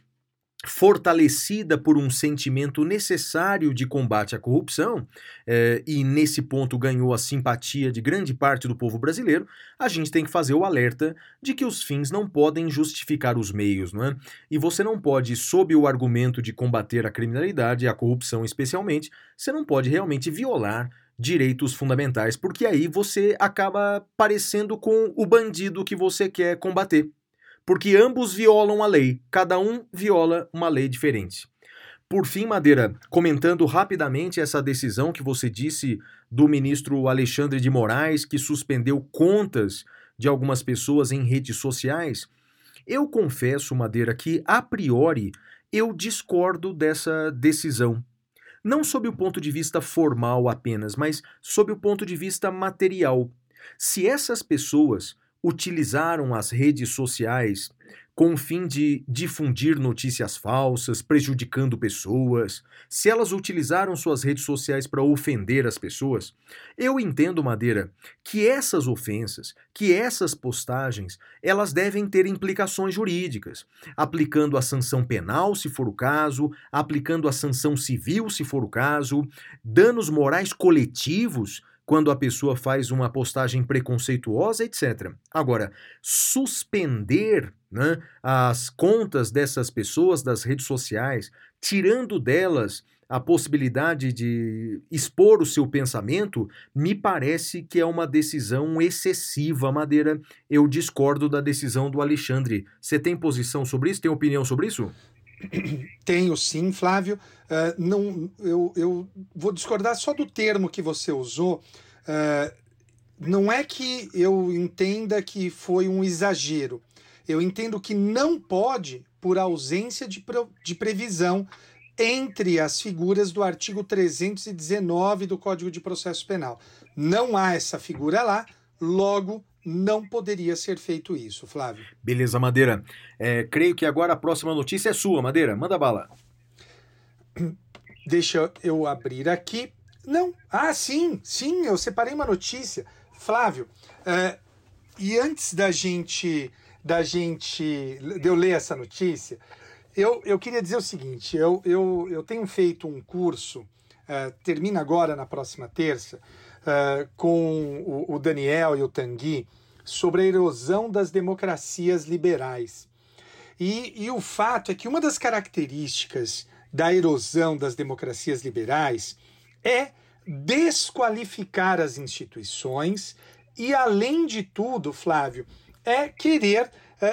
S2: fortalecida por um sentimento necessário de combate à corrupção, eh, e nesse ponto ganhou a simpatia de grande parte do povo brasileiro, a gente tem que fazer o alerta de que os fins não podem justificar os meios, não é? E você não pode, sob o argumento de combater a criminalidade e a corrupção especialmente, você não pode realmente violar direitos fundamentais, porque aí você acaba parecendo com o bandido que você quer combater porque ambos violam a lei, cada um viola uma lei diferente. Por fim, Madeira, comentando rapidamente essa decisão que você disse do ministro Alexandre de Moraes, que suspendeu contas de algumas pessoas em redes sociais, eu confesso, Madeira, que a priori eu discordo dessa decisão. Não sob o ponto de vista formal apenas, mas sob o ponto de vista material. Se essas pessoas utilizaram as redes sociais com o fim de difundir notícias falsas, prejudicando pessoas, se elas utilizaram suas redes sociais para ofender as pessoas, eu entendo, Madeira, que essas ofensas, que essas postagens, elas devem ter implicações jurídicas, aplicando a sanção penal, se for o caso, aplicando a sanção civil, se for o caso, danos morais coletivos quando a pessoa faz uma postagem preconceituosa, etc. Agora, suspender né, as contas dessas pessoas das redes sociais, tirando delas a possibilidade de expor o seu pensamento, me parece que é uma decisão excessiva, Madeira. Eu discordo da decisão do Alexandre. Você tem posição sobre isso? Tem opinião sobre isso?
S1: Tenho sim, Flávio. Uh, não, eu, eu vou discordar só do termo que você usou. Uh, não é que eu entenda que foi um exagero. Eu entendo que não pode, por ausência de, de previsão entre as figuras do artigo 319 do Código de Processo Penal. Não há essa figura lá, logo não poderia ser feito isso, Flávio.
S2: Beleza, Madeira. É, creio que agora a próxima notícia é sua, Madeira. Manda bala.
S1: Deixa eu abrir aqui. Não. Ah, sim, sim, eu separei uma notícia. Flávio, é, e antes da gente da gente de eu ler essa notícia, eu, eu queria dizer o seguinte: eu, eu, eu tenho feito um curso, é, termina agora na próxima terça, uh, com o, o, Daniel e o Tanguy sobre a erosão das democracias liberais. E, e o fato é que uma das características da erosão das democracias liberais é desqualificar as instituições e, além de tudo, Flávio, é querer uh,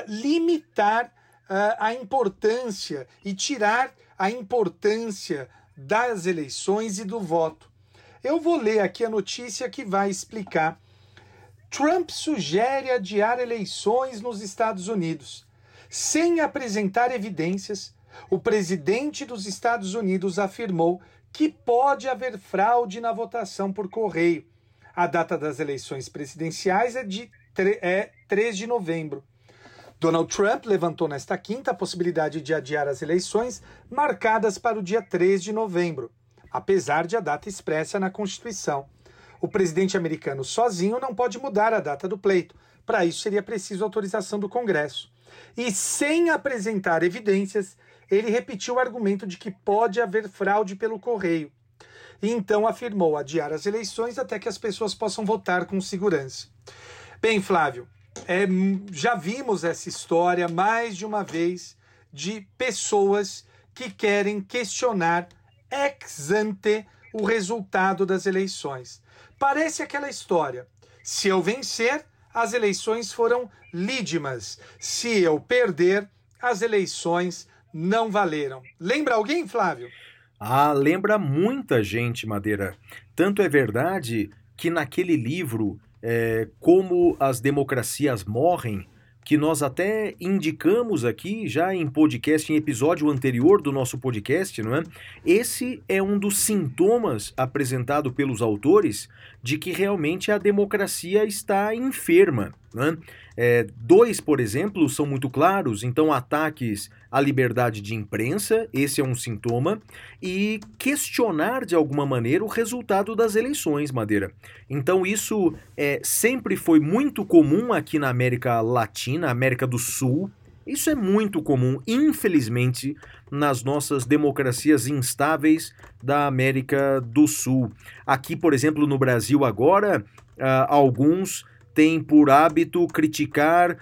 S1: limitar uh, a importância e tirar a importância das eleições e do voto. Eu vou ler aqui a notícia que vai explicar. Trump sugere adiar eleições nos Estados Unidos. Sem apresentar evidências, o presidente dos Estados Unidos afirmou que pode haver fraude na votação por correio. A data das eleições presidenciais é, de, é 3 de novembro. Donald Trump levantou nesta quinta a possibilidade de adiar as eleições marcadas para o dia 3 de novembro apesar de a data expressa na Constituição. O presidente americano sozinho não pode mudar a data do pleito. Para isso seria preciso autorização do Congresso. E sem apresentar evidências, ele repetiu o argumento de que pode haver fraude pelo correio. E então afirmou adiar as eleições até que as pessoas possam votar com segurança. Bem, Flávio, é, já vimos essa história mais de uma vez de pessoas que querem questionar ex ante o resultado das eleições. Parece aquela história: se eu vencer, as eleições foram lídimas, se eu perder, as eleições não valeram. Lembra alguém, Flávio?
S2: Ah, lembra muita gente, Madeira. Tanto é verdade que naquele livro, é, Como as Democracias Morrem, que nós até indicamos aqui já em podcast, em episódio anterior do nosso podcast, não é? Esse é um dos sintomas apresentado pelos autores de que realmente a democracia está enferma. Né? É, dois, por exemplo, são muito claros, então ataques à liberdade de imprensa, esse é um sintoma, e questionar de alguma maneira o resultado das eleições, Madeira. Então isso é, sempre foi muito comum aqui na América Latina, América do Sul, isso é muito comum, infelizmente, nas nossas democracias instáveis da América do Sul. Aqui, por exemplo, no Brasil agora, uh, alguns têm por hábito criticar uh,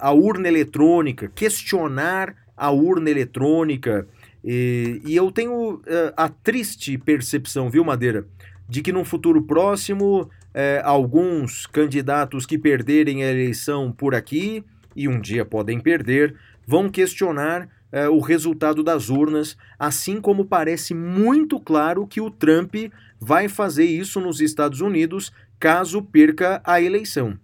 S2: a urna eletrônica, questionar a urna eletrônica. E, e eu tenho uh, a triste percepção, viu, Madeira, de que num futuro próximo, alguns candidatos que perderem a eleição por aqui e um dia podem perder, vão questionar eh, o resultado das urnas, assim como parece muito claro que o Trump vai fazer isso nos Estados Unidos caso perca a eleição.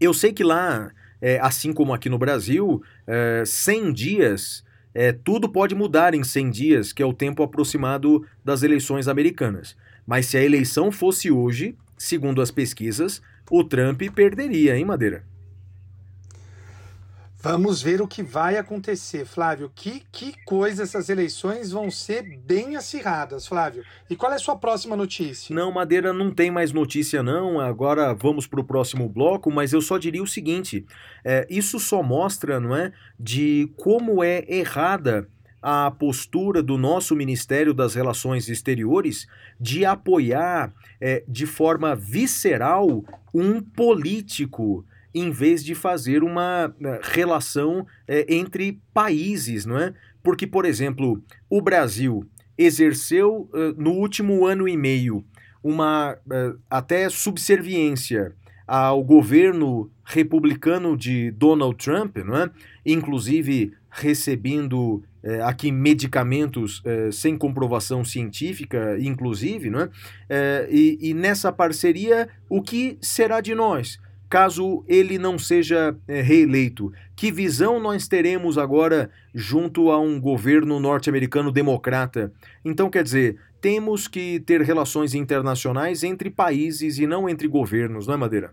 S2: Eu sei que lá, eh, assim como aqui no Brasil, eh, 100 dias, eh, tudo pode mudar em 100 dias, que é o tempo aproximado das eleições americanas. Mas se a eleição fosse hoje, segundo as pesquisas, o Trump perderia, hein, Madeira?
S1: Vamos ver o que vai acontecer, Flávio. Que, que coisa essas eleições vão ser bem acirradas, Flávio. E qual é a sua próxima notícia?
S2: Não, Madeira, não tem mais notícia não. Agora vamos para o próximo bloco, mas eu só diria o seguinte: é, isso só mostra, não é, de como é errada a postura do nosso Ministério das Relações Exteriores de apoiar é, de forma visceral um político em vez de fazer uma eh, relação é, entre países, não é? Porque, por exemplo, o Brasil exerceu uh, no último ano e meio uma uh, até subserviência ao governo republicano de Donald Trump, não é? Inclusive recebendo aqui medicamentos sem comprovação científica, inclusive, não é? E, e nessa parceria, o que será de nós? Caso ele não seja é, reeleito? Que visão nós teremos agora junto a um governo norte-americano democrata? Então, quer dizer, temos que ter relações internacionais entre países e não entre governos, não é, Madeira?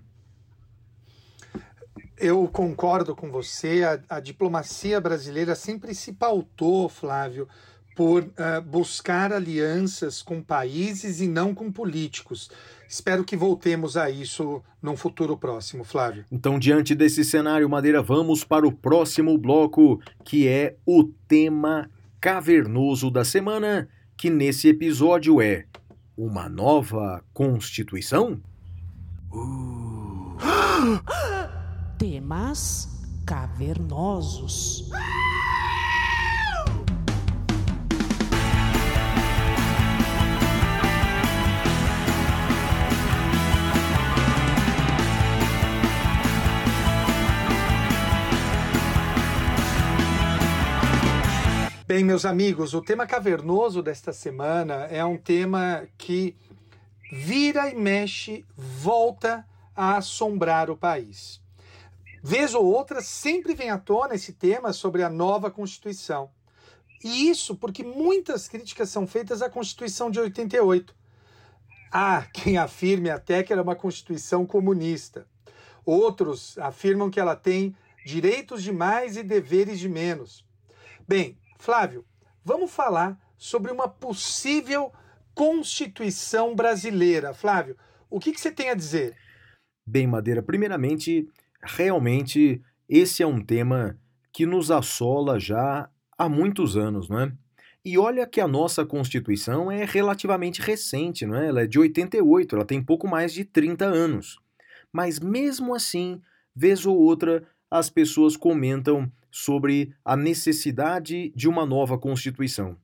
S1: Eu concordo com você. A, a diplomacia brasileira sempre se pautou, Flávio, por uh, buscar alianças com países e não com políticos. Espero que voltemos a isso num futuro próximo, Flávio.
S2: Então, diante desse cenário, Madeira, vamos para o próximo bloco, que é o tema cavernoso da semana, que nesse episódio é uma nova Constituição?
S3: Uh. Temas cavernosos.
S1: Bem, meus amigos, o tema cavernoso desta semana é um tema que vira e mexe, volta a assombrar o país. Vez ou outra sempre vem à tona esse tema sobre a nova Constituição. E isso porque muitas críticas são feitas à Constituição de 88. Há quem afirme até que era uma Constituição comunista. Outros afirmam que ela tem direitos de mais e deveres de menos. Bem, Flávio, vamos falar sobre uma possível Constituição brasileira. Flávio, o que, que você tem a dizer?
S2: Bem, Madeira, primeiramente, realmente esse é um tema que nos assola já há muitos anos, não é? E olha que a nossa Constituição é relativamente recente, não é? Ela é de 88, ela tem pouco mais de 30 anos. Mas mesmo assim, vez ou outra as pessoas comentam sobre a necessidade de uma nova Constituição.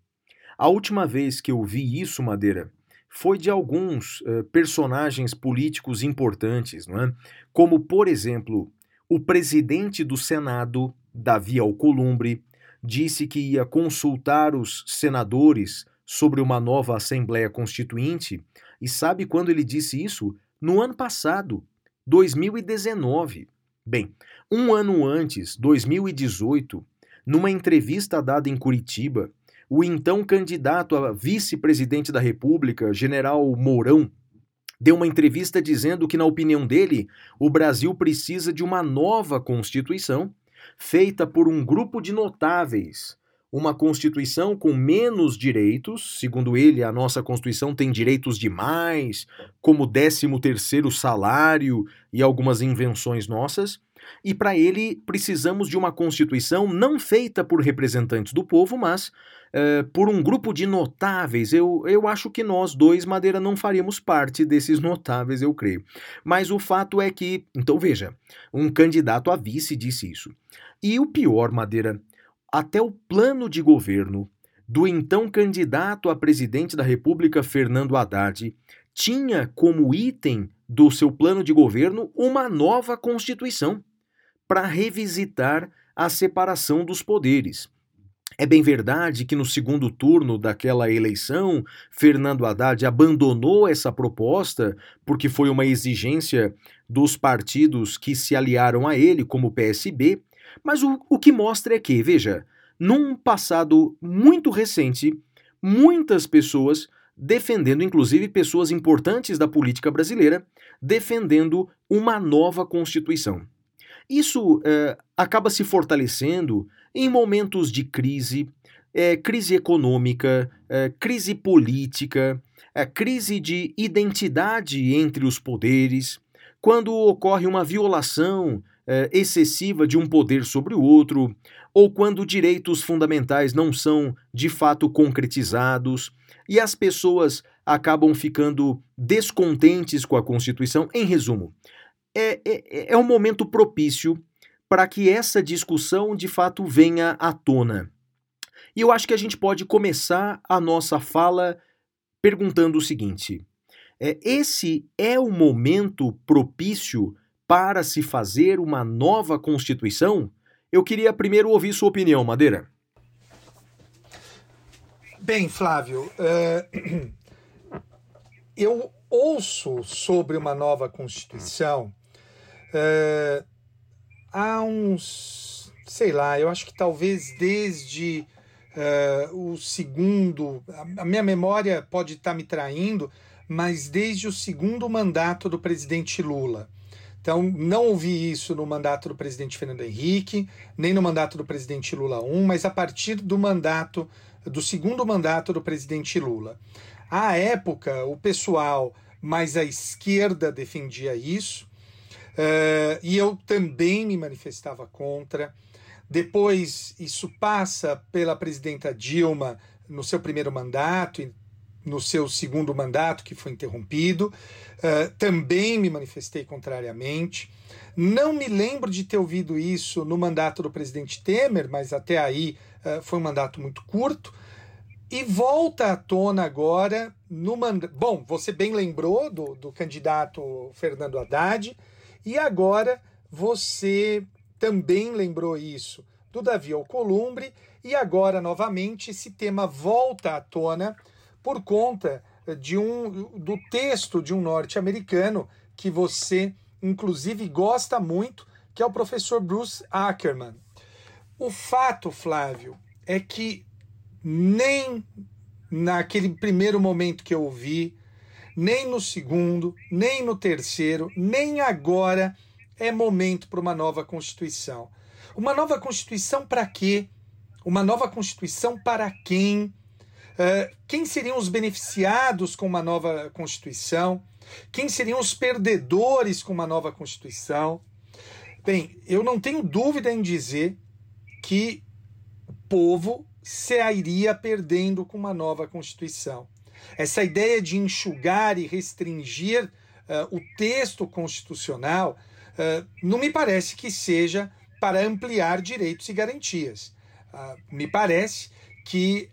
S2: A última vez que eu vi isso, Madeira, foi de alguns uh, personagens políticos importantes, não é? como, por exemplo, o presidente do Senado, Davi Alcolumbre, disse que ia consultar os senadores sobre uma nova Assembleia Constituinte, e sabe quando ele disse isso? No ano passado, 2019. Bem, um ano antes, 2018, numa entrevista dada em Curitiba, o então candidato a vice-presidente da República, general Mourão, deu uma entrevista dizendo que, na opinião dele, o Brasil precisa de uma nova Constituição feita por um grupo de notáveis. Uma Constituição com menos direitos, segundo ele, a nossa Constituição tem direitos demais, como o 13 terceiro salário e algumas invenções nossas, e para ele precisamos de uma Constituição não feita por representantes do povo, mas uh, por um grupo de notáveis. Eu, eu acho que nós dois, Madeira, não faríamos parte desses notáveis, eu creio. Mas o fato é que, então veja, um candidato a vice disse isso. E o pior, Madeira, até o plano de governo do então candidato a presidente da República, Fernando Haddad, tinha como item do seu plano de governo uma nova Constituição para revisitar a separação dos poderes. É bem verdade que no segundo turno daquela eleição, Fernando Haddad abandonou essa proposta porque foi uma exigência dos partidos que se aliaram a ele, como o PSB, mas o, o que mostra é que, veja, num passado muito recente, muitas pessoas defendendo, inclusive pessoas importantes da política brasileira, defendendo uma nova Constituição. Isso é, acaba se fortalecendo em momentos de crise, é, crise econômica, é, crise política, crise de identidade entre os poderes, quando ocorre uma violação é, excessiva de um poder sobre o outro, ou quando direitos fundamentais não são de fato concretizados e as pessoas acabam ficando descontentes com a Constituição. Em resumo, é, é, é um momento propício para que essa discussão de fato venha à tona. E eu acho que a gente pode começar a nossa fala perguntando o seguinte: é, esse é o momento propício para se fazer uma nova Constituição? Eu queria primeiro ouvir sua opinião, Madeira.
S1: Bem, Flávio, uh, eu ouço sobre uma nova Constituição é, há uns, sei lá, eu acho que talvez desde é, o segundo, a minha memória pode estar me traindo, mas desde o segundo mandato do presidente Lula. Então, não ouvi isso no mandato do presidente Fernando Henrique, nem no mandato do presidente Lula I, mas a partir do mandato, do segundo mandato do presidente Lula. À época, o pessoal mais à esquerda defendia isso, Uh, e eu também me manifestava contra. Depois, isso passa pela presidenta Dilma no seu primeiro mandato no seu segundo mandato, que foi interrompido. Uh, também me manifestei contrariamente. Não me lembro de ter ouvido isso no mandato do presidente Temer, mas até aí uh, foi um mandato muito curto. E volta à tona agora no mandato. Bom, você bem lembrou do, do candidato Fernando Haddad e agora você também lembrou isso do Davi Alcolumbre e agora novamente esse tema volta à tona por conta de um do texto de um norte-americano que você inclusive gosta muito, que é o professor Bruce Ackerman. O fato, Flávio, é que nem naquele primeiro momento que eu ouvi, nem no segundo, nem no terceiro, nem agora é momento para uma nova Constituição. Uma nova Constituição para quê? Uma nova Constituição para quem? Uh, quem seriam os beneficiados com uma nova Constituição? Quem seriam os perdedores com uma nova Constituição? Bem, eu não tenho dúvida em dizer que o povo sairia perdendo com uma nova Constituição. Essa ideia de enxugar e restringir uh, o texto constitucional uh, não me parece que seja para ampliar direitos e garantias. Uh, me parece que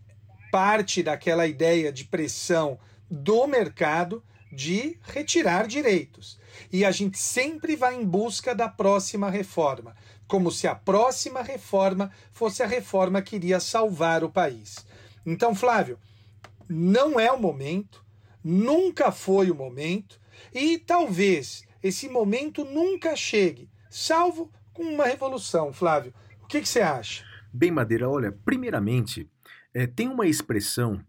S1: parte daquela ideia de pressão do mercado de retirar direitos. E a gente sempre vai em busca da próxima reforma, como se a próxima reforma fosse a reforma que iria salvar o país. Então, Flávio, não é o momento, nunca foi o momento, e talvez esse momento nunca chegue, salvo com uma revolução. Flávio, o que, você acha?
S2: Bem, Madeira, olha, primeiramente, é, tem uma expressão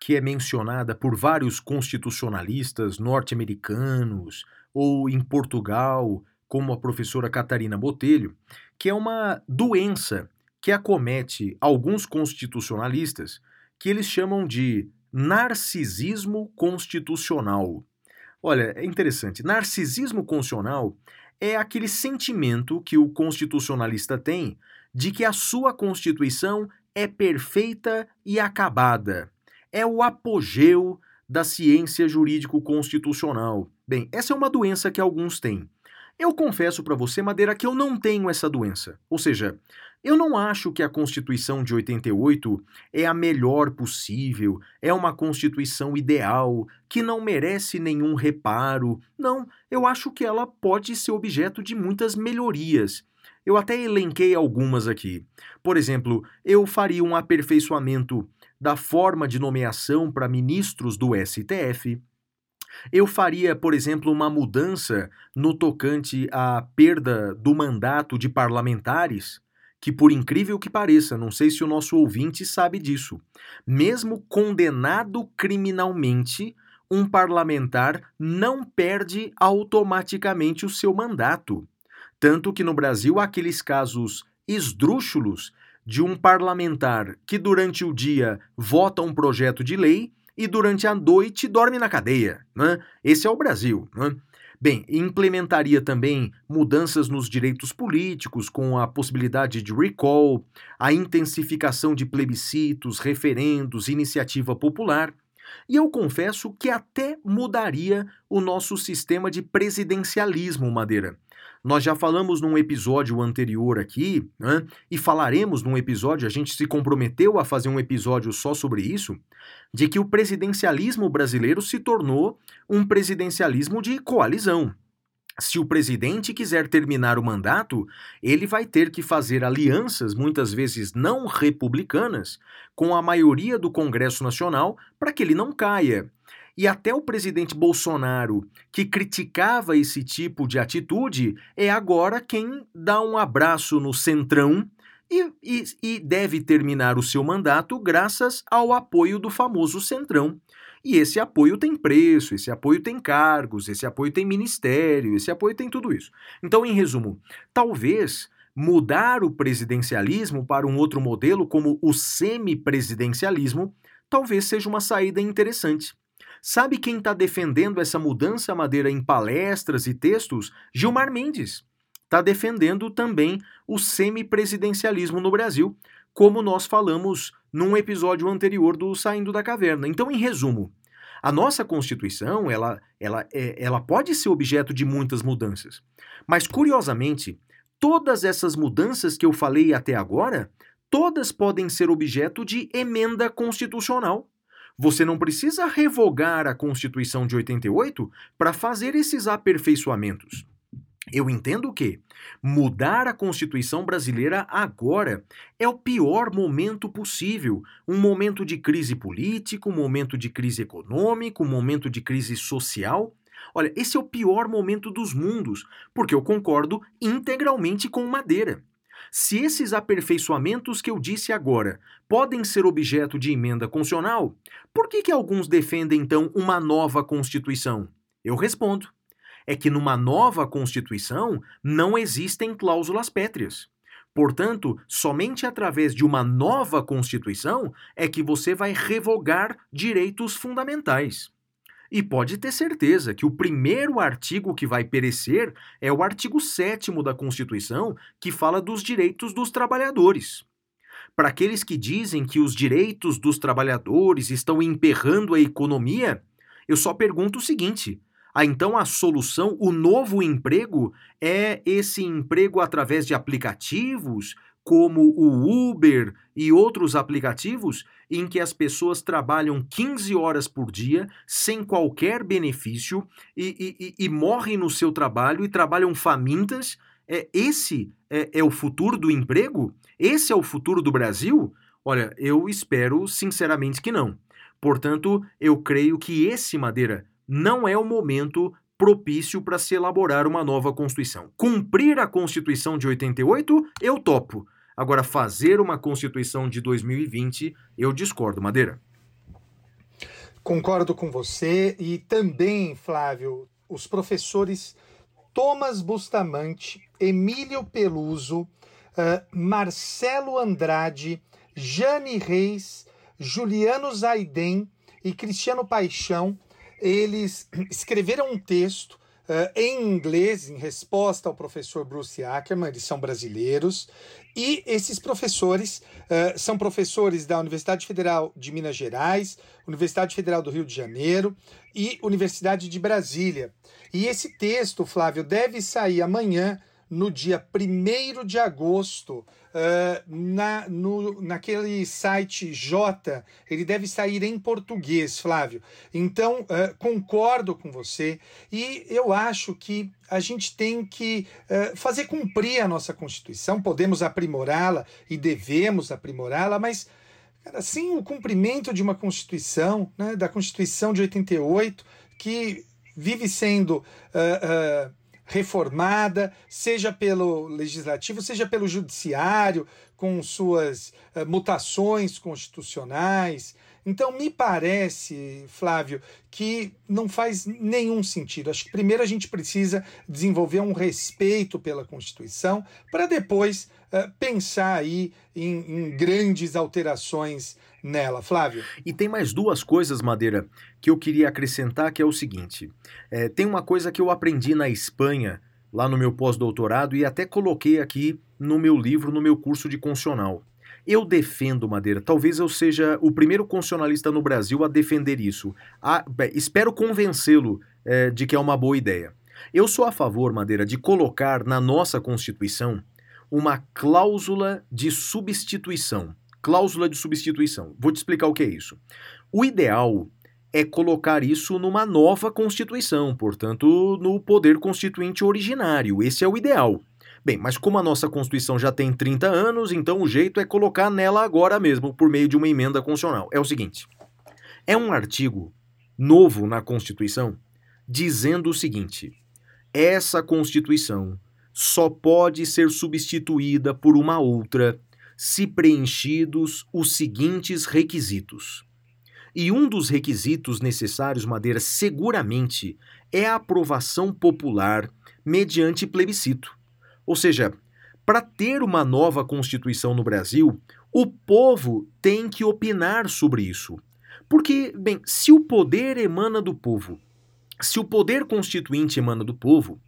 S2: que é mencionada por vários constitucionalistas norte-americanos ou em Portugal, como a professora Catarina Botelho, que é uma doença que acomete alguns constitucionalistas que eles chamam de narcisismo constitucional. Olha, é interessante. Narcisismo constitucional é aquele sentimento que o constitucionalista tem de que a sua Constituição é perfeita e acabada. É o apogeu da ciência jurídico-constitucional. Bem, essa é uma doença que alguns têm. Eu confesso para você, Madeira, que eu não tenho essa doença. Ou seja, eu não acho que a Constituição de 88 é a melhor possível, é uma Constituição ideal, que não merece nenhum reparo. Não, eu acho que ela pode ser objeto de muitas melhorias. Eu até elenquei algumas aqui. Por exemplo, eu faria um aperfeiçoamento da forma de nomeação para ministros do STF. Eu faria, por exemplo, uma mudança no tocante à perda do mandato de parlamentares, que, por incrível que pareça, não sei se o nosso ouvinte sabe disso, mesmo condenado criminalmente, um parlamentar não perde automaticamente o seu mandato. Tanto que no Brasil há aqueles casos esdrúxulos de um parlamentar que durante o dia vota um projeto de lei e durante a noite dorme na cadeia. Né? Esse é o Brasil. Né? Bem, implementaria também mudanças nos direitos políticos, com a possibilidade de recall, a intensificação de plebiscitos, referendos, iniciativa popular. E eu confesso que até mudaria o nosso sistema de presidencialismo, Madeira. Nós já falamos num episódio anterior aqui, né, e falaremos num episódio, a gente se comprometeu a fazer um episódio só sobre isso, de que o presidencialismo brasileiro se tornou um presidencialismo de coalizão. Se o presidente quiser terminar o mandato, ele vai ter que fazer alianças, muitas vezes não republicanas, com a maioria do Congresso Nacional para que ele não caia. E até o presidente Bolsonaro, que criticava esse tipo de atitude, é agora quem dá um abraço no centrão e, e, e, deve terminar o seu mandato graças ao apoio do famoso centrão. E esse apoio tem preço, esse apoio tem cargos, esse apoio tem ministério, esse apoio tem tudo isso. Então, em resumo, talvez mudar o presidencialismo para um outro modelo, como o semipresidencialismo, talvez seja uma saída interessante. Sabe quem está defendendo essa mudança madeira em palestras e textos? Gilmar Mendes. Está defendendo também o semipresidencialismo no Brasil, como nós falamos num episódio anterior do Saindo da Caverna. Então, em resumo, a nossa Constituição ela, ela, é, ela pode ser objeto de muitas mudanças. Mas, curiosamente, todas essas mudanças que eu falei até agora, todas podem ser objeto de emenda constitucional. Você não precisa revogar a Constituição de 88 para fazer esses aperfeiçoamentos. Eu entendo que mudar a Constituição brasileira agora é o pior momento possível. Um momento de crise política, um momento de crise econômica, um momento de crise social. Olha, esse é o pior momento dos mundos, porque eu concordo integralmente com Madeira. Se esses aperfeiçoamentos que eu disse agora podem ser objeto de emenda constitucional, por que, que alguns defendem então uma nova Constituição? Eu respondo: é que numa nova Constituição não existem cláusulas pétreas. Portanto, somente através de uma nova Constituição é que você vai revogar direitos fundamentais. E pode ter certeza que o primeiro artigo que vai perecer é o artigo 7 da Constituição, que fala dos direitos dos trabalhadores. Para aqueles que dizem que os direitos dos trabalhadores estão emperrando a economia, eu só pergunto o seguinte: Ah, então a solução, o novo emprego é esse emprego através de aplicativos, como o Uber e outros aplicativos, em que as pessoas trabalham 15 horas por dia sem qualquer benefício e, e, e morrem no seu trabalho e trabalham famintas. É, esse é, é o futuro do emprego? Esse é o futuro do Brasil? Olha, eu espero sinceramente que não. Portanto, eu creio que esse, Madeira, não é o momento propício para se elaborar uma nova Constituição. Cumprir a Constituição de 88, eu topo. Agora, fazer uma Constituição de 2020, eu discordo, Madeira.
S1: Concordo com você e também, Flávio, os professores Thomas Bustamante, Emílio Peluso, uh, Marcelo Andrade, Jane Reis, Juliano Zaiden e Cristiano Paixão, eles escreveram um texto uh, em inglês em resposta ao professor Bruce Ackerman, eles são brasileiros, e esses professores uh, são professores da Universidade Federal de Minas Gerais, Universidade Federal do Rio de Janeiro e Universidade de Brasília. E esse texto, Flávio, deve sair amanhã no dia 1 de agosto, uh, na, no, naquele site J, ele deve sair em português, Flávio. Então, uh, concordo com você e eu acho que a gente tem que uh, fazer cumprir a nossa Constituição, podemos aprimorá-la e devemos aprimorá-la, mas. Sem o cumprimento de uma Constituição, né, da Constituição de 88, que vive sendo uh, reformada, seja pelo legislativo, seja pelo judiciário, com suas uh, mutações constitucionais. Então, me parece, Flávio, que não faz nenhum sentido. Acho que primeiro a gente precisa desenvolver um respeito pela Constituição para depois uh, pensar aí em, em grandes alterações nela, Flávio.
S2: E tem mais duas coisas, Madeira, que eu queria acrescentar, que é o seguinte: é, tem uma coisa que eu aprendi na Espanha, lá no meu pós-doutorado, e até coloquei aqui no meu livro, no meu curso de constitucional. Eu defendo, Madeira, talvez eu seja o primeiro constitucionalista no Brasil a defender isso. A, espero convencê-lo é, de que é uma boa ideia. Eu sou a favor, Madeira, de colocar na nossa Constituição uma cláusula de substituição cláusula de substituição. Vou te explicar o que é isso. O ideal é colocar isso numa nova Constituição, portanto, no poder constituinte originário. Esse é o ideal. Bem, mas como a nossa Constituição já tem 30 anos, então o jeito é colocar nela agora mesmo, por meio de uma emenda constitucional. É o seguinte: é um artigo novo na Constituição dizendo o seguinte: essa Constituição só pode ser substituída por uma outra se preenchidos os seguintes requisitos. E um dos requisitos necessários, Madeira, seguramente é a aprovação popular mediante plebiscito. Ou seja, para ter uma nova Constituição no Brasil, o povo tem que opinar sobre isso. Porque, bem, se o poder emana do povo, se o poder constituinte emana do povo,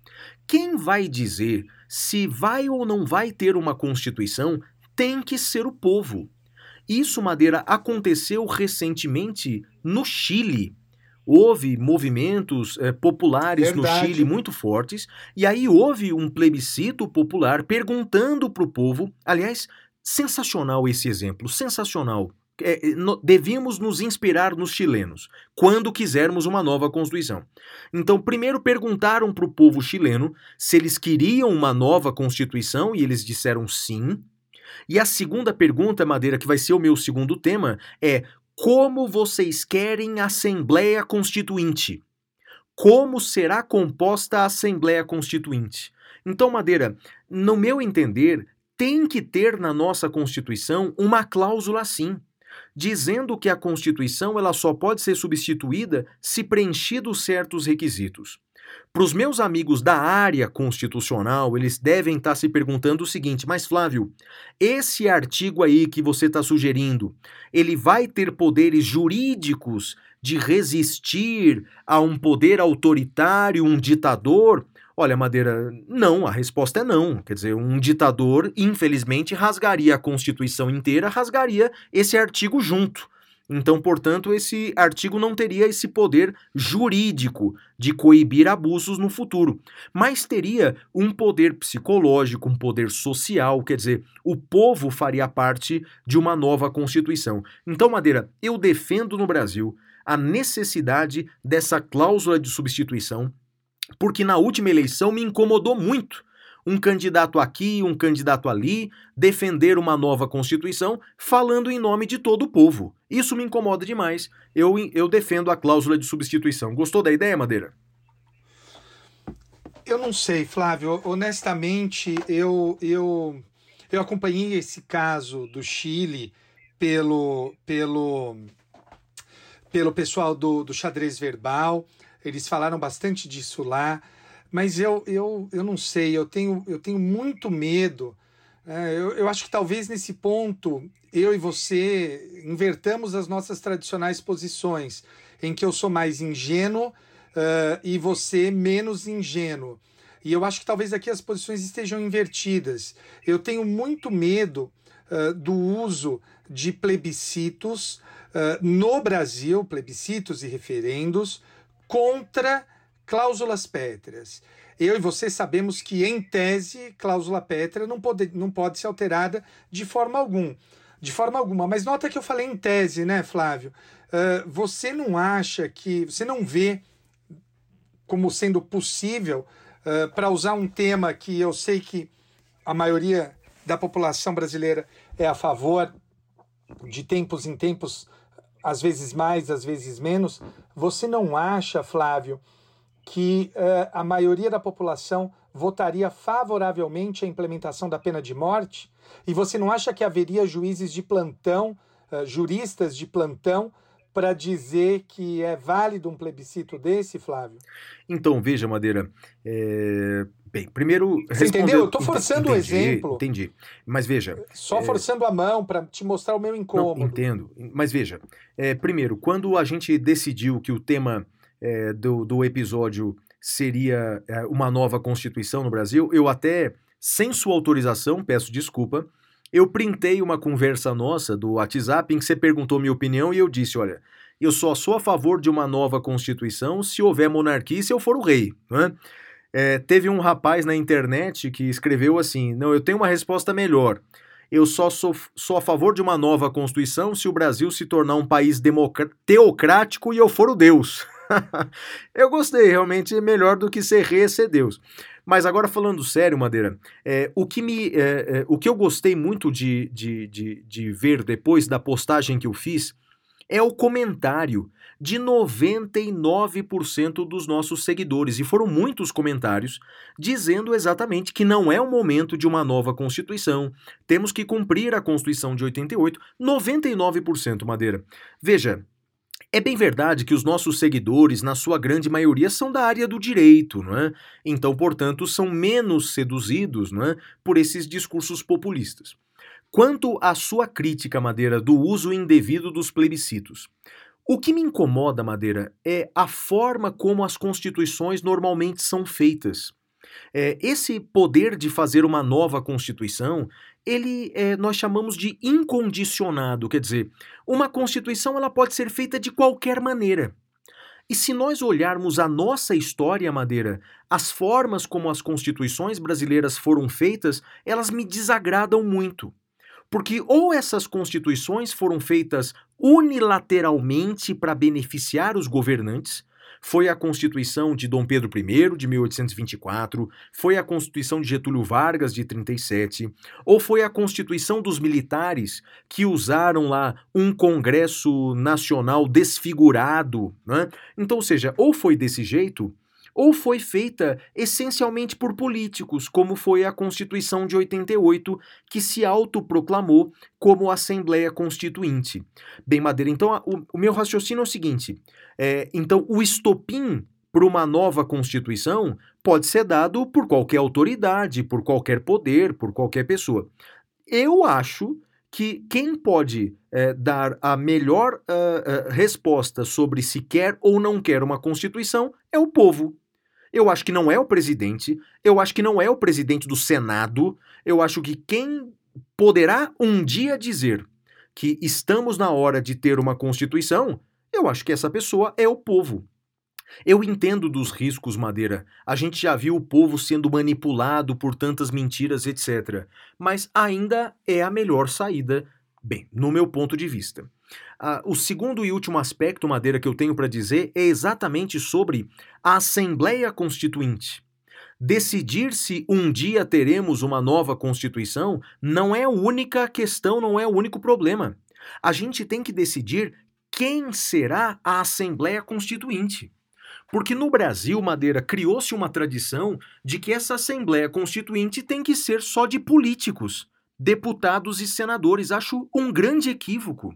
S2: quem vai dizer se vai ou não vai ter uma Constituição tem que ser o povo. Isso, Madeira, aconteceu recentemente no Chile. Houve movimentos eh, populares Verdade. no Chile muito fortes, e aí houve um plebiscito popular perguntando para o povo. Aliás, sensacional esse exemplo, sensacional. É, no, devíamos nos inspirar nos chilenos quando quisermos uma nova Constituição. Então, primeiro perguntaram para o povo chileno se eles queriam uma nova Constituição e eles disseram sim. E a segunda pergunta, Madeira, que vai ser o meu segundo tema, é como vocês querem a Assembleia Constituinte? Como será composta a Assembleia Constituinte? Então, Madeira, no meu entender, tem que ter na nossa Constituição uma cláusula assim, dizendo que a Constituição ela só pode ser substituída se preenchidos certos requisitos. Para os meus amigos da área constitucional, eles devem estar tá se perguntando o seguinte: mas Flávio, esse artigo aí que você está sugerindo, ele vai ter poderes jurídicos de resistir a um poder autoritário, um ditador? Olha, Madeira, não, a resposta é não. Quer dizer, um ditador, infelizmente, rasgaria a Constituição inteira, rasgaria esse artigo junto. Então, portanto, esse artigo não teria esse poder jurídico de coibir abusos no futuro, mas teria um poder psicológico, um poder social, quer dizer, o povo faria parte de uma nova Constituição. Então, Madeira, eu defendo no Brasil a necessidade dessa cláusula de substituição, porque na última eleição me incomodou muito um candidato aqui, um candidato ali, defender uma nova Constituição, falando em nome de todo o povo. Isso me incomoda demais. Eu, eu defendo a cláusula de substituição. Gostou da ideia, Madeira?
S1: Eu não sei, Flávio. Honestamente, eu, eu, eu acompanhei esse caso do Chile pelo, pelo, pelo pessoal do, do xadrez verbal. Eles falaram bastante disso lá. Mas eu, eu, eu não sei, eu tenho, eu tenho muito medo. É, eu, eu acho que talvez nesse ponto eu e você invertamos as nossas tradicionais posições, em que eu sou mais ingênuo uh, e você menos ingênuo. E eu acho que talvez aqui as posições estejam invertidas. Eu tenho muito medo uh, do uso de plebiscitos uh, no Brasil, plebiscitos e referendos, contra cláusulas pétreas. Eu e você sabemos que, em tese, cláusula pétrea não pode, não pode ser alterada de forma alguma. De forma alguma. Mas nota que eu falei em tese, né, Flávio? Uh, você não acha que. Você não vê como sendo possível, uh, para usar um tema que eu sei que a maioria da população brasileira é a favor, de tempos em tempos, às vezes mais, às vezes menos. Você não acha, Flávio, que uh, a maioria da população votaria favoravelmente à implementação da pena de morte? E você não acha que haveria juízes de plantão, uh, juristas de plantão, para dizer que é válido um plebiscito desse, Flávio?
S2: Então, veja, Madeira. É... Bem, primeiro.
S1: Você entendeu? Eu estou forçando o exemplo.
S2: Entendi. Mas veja.
S1: Só é... forçando a mão para te mostrar o meu incômodo.
S2: Não, entendo. Mas veja. É, primeiro, quando a gente decidiu que o tema é, do, do episódio seria é, uma nova Constituição no Brasil, eu até, sem sua autorização, peço desculpa, eu printei uma conversa nossa do WhatsApp em que você perguntou minha opinião e eu disse: olha, eu só sou a favor de uma nova Constituição se houver monarquia e se eu for o rei. Né? É, teve um rapaz na internet que escreveu assim: não, eu tenho uma resposta melhor. Eu só sou, sou a favor de uma nova Constituição se o Brasil se tornar um país teocrático e eu for o Deus. eu gostei, realmente é melhor do que ser rei ser Deus. Mas agora falando sério, Madeira, é, o, que me, é, é, o que eu gostei muito de, de, de, de ver depois da postagem que eu fiz é o comentário de 99% dos nossos seguidores, e foram muitos comentários dizendo exatamente que não é o momento de uma nova Constituição, temos que cumprir a Constituição de 88, 99% Madeira. Veja, é bem verdade que os nossos seguidores, na sua grande maioria, são da área do direito, não é? Então, portanto, são menos seduzidos não é? por esses discursos populistas. Quanto à sua crítica, Madeira, do uso indevido dos plebiscitos, o que me incomoda, Madeira, é a forma como as constituições normalmente são feitas. É, esse poder de fazer uma nova constituição ele é, nós chamamos de incondicionado, quer dizer, uma constituição ela pode ser feita de qualquer maneira. E se nós olharmos a nossa história, Madeira, as formas como as constituições brasileiras foram feitas, elas me desagradam muito. Porque ou essas constituições foram feitas unilateralmente para beneficiar os governantes, foi a Constituição de Dom Pedro I, de 1824, foi a Constituição de Getúlio Vargas, de 37, ou foi a Constituição dos militares, que usaram lá um Congresso Nacional desfigurado. Né? Então, ou seja, ou foi desse jeito, ou foi feita essencialmente por políticos, como foi a Constituição de 88, que se autoproclamou como Assembleia Constituinte. Bem, Madeira, então o, o meu raciocínio é o seguinte: é, então o estopim para uma nova Constituição pode ser dado por qualquer autoridade, por qualquer poder, por qualquer pessoa. Eu acho que quem pode é, dar a melhor uh, uh, resposta sobre se quer ou não quer uma Constituição é o povo. Eu acho que não é o presidente, eu acho que não é o presidente do Senado, eu acho que quem poderá um dia dizer que estamos na hora de ter uma Constituição, eu acho que essa pessoa é o povo. Eu entendo dos riscos, Madeira. A gente já viu o povo sendo manipulado por tantas mentiras, etc. Mas ainda é a melhor saída, bem, no meu ponto de vista. Ah, o segundo e último aspecto, Madeira, que eu tenho para dizer é exatamente sobre a Assembleia Constituinte. Decidir se um dia teremos uma nova Constituição não é a única questão, não é o único problema. A gente tem que decidir quem será a Assembleia Constituinte. Porque no Brasil, Madeira, criou-se uma tradição de que essa Assembleia Constituinte tem que ser só de políticos, deputados e senadores. Acho um grande equívoco.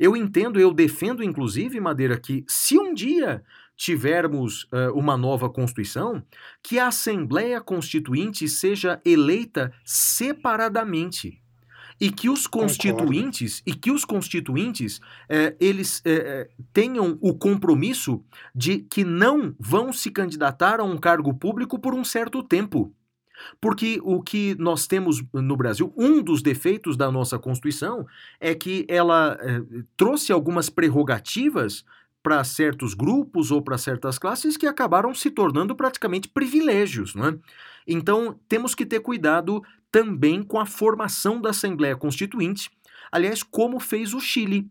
S2: Eu entendo, eu defendo, inclusive, Madeira, que se um dia tivermos uh, uma nova Constituição, que a Assembleia Constituinte seja eleita separadamente e que os constituintes Concordo. e que os constituintes eh, eles eh, tenham o compromisso de que não vão se candidatar a um cargo público por um certo tempo. Porque o que nós temos no Brasil, um dos defeitos da nossa Constituição é que ela eh, trouxe algumas prerrogativas para certos grupos ou para certas classes que acabaram se tornando praticamente privilégios, não é? Então, temos que ter cuidado também com a formação da Assembleia Constituinte, aliás, como fez o Chile.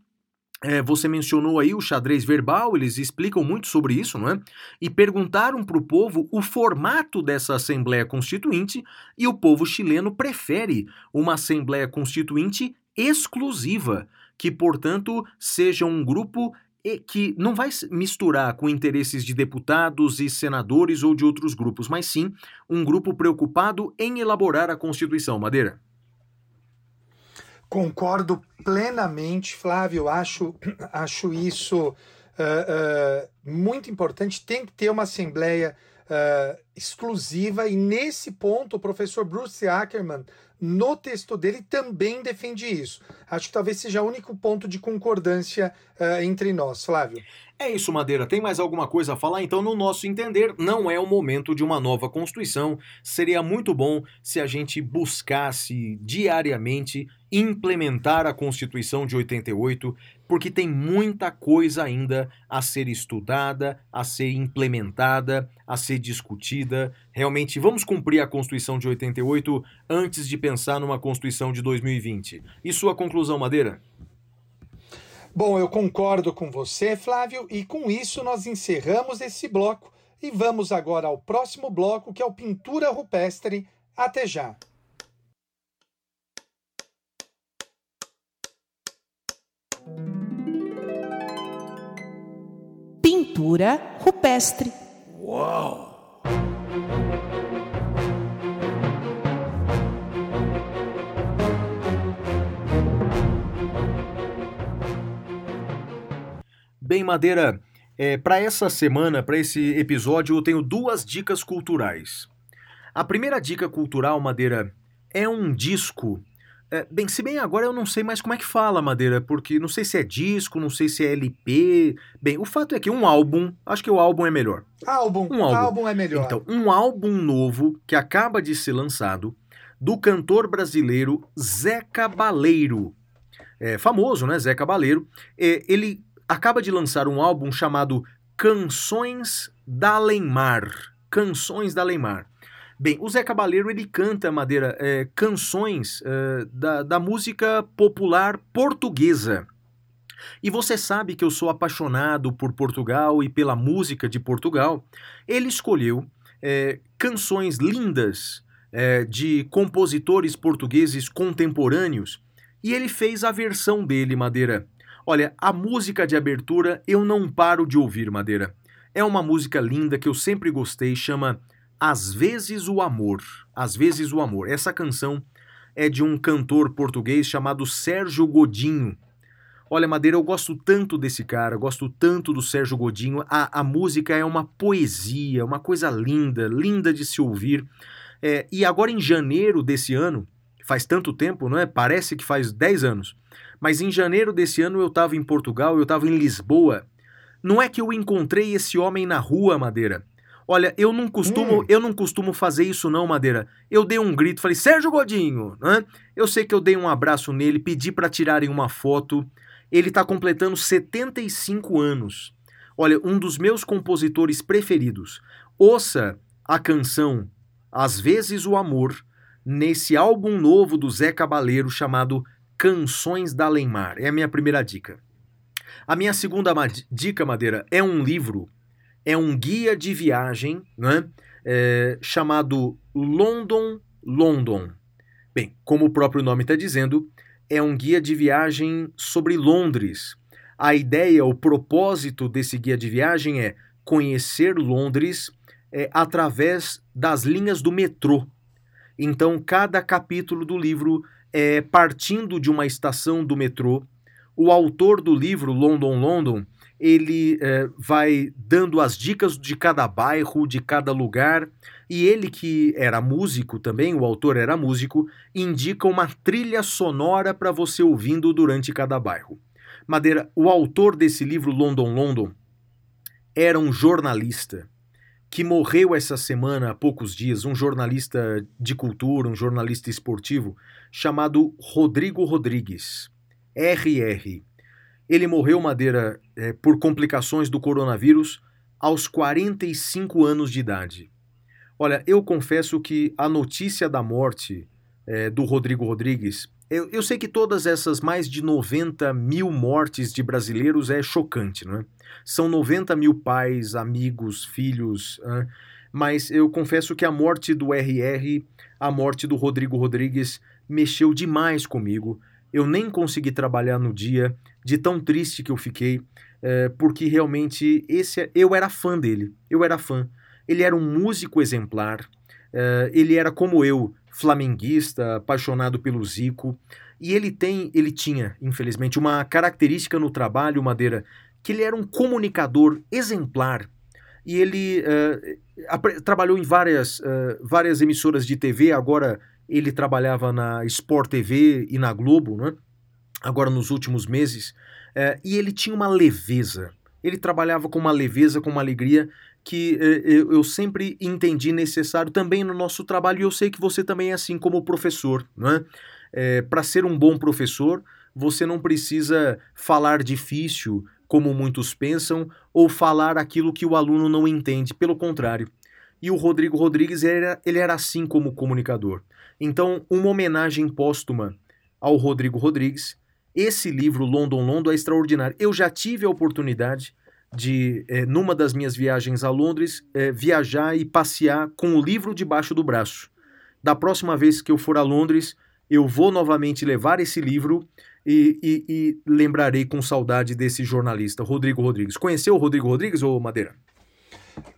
S2: É, você mencionou aí o xadrez verbal, eles explicam muito sobre isso, não é? E perguntaram para o povo o formato dessa Assembleia Constituinte e o povo chileno prefere uma Assembleia Constituinte exclusiva, que, portanto, seja um grupo que não vai misturar com interesses de deputados e senadores ou de outros grupos, mas sim um grupo preocupado em elaborar a Constituição. Madeira.
S1: Concordo plenamente, Flávio. Acho, acho isso uh, uh, muito importante. Tem que ter uma Assembleia uh, exclusiva, e nesse ponto o professor Bruce Ackerman no texto dele também defende isso. Acho que talvez seja o único ponto de concordância entre nós, Flávio.
S2: É isso, Madeira. Tem mais alguma coisa a falar? Então, no nosso entender, não é o momento de uma nova Constituição. Seria muito bom se a gente buscasse diariamente implementar a Constituição de 88, porque tem muita coisa ainda a ser estudada, a ser implementada, a ser discutida. Realmente, vamos cumprir a Constituição de 88 antes de pensar numa Constituição de 2020. E sua conclusão, Madeira?
S1: Bom, eu concordo com você, Flávio, e com isso nós encerramos esse bloco e vamos agora ao próximo bloco, que é o Pintura Rupestre. Até já!
S3: Pintura rupestre.
S4: Uau!
S2: Bem, Madeira, é, para essa semana, para esse episódio, eu tenho duas dicas culturais. A primeira dica cultural, Madeira, é um disco. É, bem, se bem agora eu não sei mais como é que fala, Madeira, porque não sei se é disco, não sei se é LP. Bem, o fato é que um álbum, acho que o álbum é melhor.
S1: Álbum, um álbum, álbum é melhor.
S2: Então, um álbum novo que acaba de ser lançado do cantor brasileiro Zé Cabaleiro. É, famoso, né? Zé Cabaleiro. É, ele acaba de lançar um álbum chamado Canções da Leimar. Canções da Leimar. Bem, o Zé Cabaleiro ele canta, Madeira, é, canções é, da, da música popular portuguesa. E você sabe que eu sou apaixonado por Portugal e pela música de Portugal. Ele escolheu é, canções lindas é, de compositores portugueses contemporâneos e ele fez a versão dele, Madeira. Olha, a música de abertura eu não paro de ouvir, Madeira. É uma música linda que eu sempre gostei, chama Às vezes o Amor. Às vezes o Amor. Essa canção é de um cantor português chamado Sérgio Godinho. Olha, Madeira, eu gosto tanto desse cara, gosto tanto do Sérgio Godinho. A, a música é uma poesia, uma coisa linda, linda de se ouvir. É, e agora em janeiro desse ano, faz tanto tempo, não é? Parece que faz 10 anos. Mas em janeiro desse ano eu estava em Portugal, eu estava em Lisboa. Não é que eu encontrei esse homem na rua, Madeira. Olha, eu não costumo,
S1: Hum.
S2: eu não costumo fazer isso não, Madeira. Eu dei um grito, falei: "Sérgio Godinho", né? Eu sei que eu dei um abraço nele, pedi para tirarem uma foto. Ele tá completando 75 anos. Olha, um dos meus compositores preferidos. Ouça a canção Às vezes o amor nesse álbum novo do Zé Cabaleiro chamado Canções da Alemar. É a minha primeira dica. A minha segunda dica, Madeira, é um livro, é um guia de viagem, né? É, chamado London, London. Bem, como o próprio nome está dizendo, é um guia de viagem sobre Londres. A ideia, o propósito desse guia de viagem é conhecer Londres é, através das linhas do metrô. Então, cada capítulo do livro é partindo de uma estação do metrô. O autor do livro, London, London, ele é, vai dando as dicas de cada bairro, de cada lugar, e ele que era músico também, o autor era músico, indica uma trilha sonora para você ouvindo durante cada bairro. Madeira, o autor desse livro, London, London, era um jornalista que morreu essa semana há poucos dias, um jornalista de cultura, um jornalista esportivo, chamado Rodrigo Rodrigues, RR. Ele morreu, Madeira, é, por complicações do coronavírus aos 45 anos de idade. Olha, eu confesso que a notícia da morte é, do Rodrigo Rodrigues, eu, eu sei que todas essas mais de 90 mil mortes de brasileiros é chocante, não é? São 90 mil pais, amigos, filhos, né? mas eu confesso que a morte do RR, a morte do Rodrigo Rodrigues, mexeu demais comigo. Eu nem consegui trabalhar no dia, de tão triste que eu fiquei, é, porque realmente esse eu era fã dele. Eu era fã. Ele era um músico exemplar. é, ele era como eu, flamenguista, apaixonado pelo Zico. E ele tem, ele tinha, infelizmente, uma característica no trabalho, Madeira, que ele era um comunicador exemplar. E ele uh, trabalhou em várias, uh, várias emissoras de TV, agora ele trabalhava na Sport TV e na Globo, né? agora nos últimos meses, uh, e ele tinha uma leveza. Ele trabalhava com uma leveza, com uma alegria que eu, eu sempre entendi necessário também no nosso trabalho, e eu sei que você também é assim como professor. Né? Para ser um bom professor, você não precisa falar difícil, como muitos pensam, ou falar aquilo que o aluno não entende, pelo contrário. E o Rodrigo Rodrigues era, ele era assim como comunicador. Então, uma homenagem póstuma ao Rodrigo Rodrigues. Esse livro, London, London, é extraordinário. Eu já tive a oportunidade de, eh, numa das minhas viagens a Londres, eh, viajar e passear com o livro debaixo do braço. Da próxima vez que eu for a Londres, eu vou novamente levar esse livro e, e, e, lembrarei com saudade desse jornalista, Rodrigo Rodrigues. Conheceu o Rodrigo Rodrigues ou Madeira?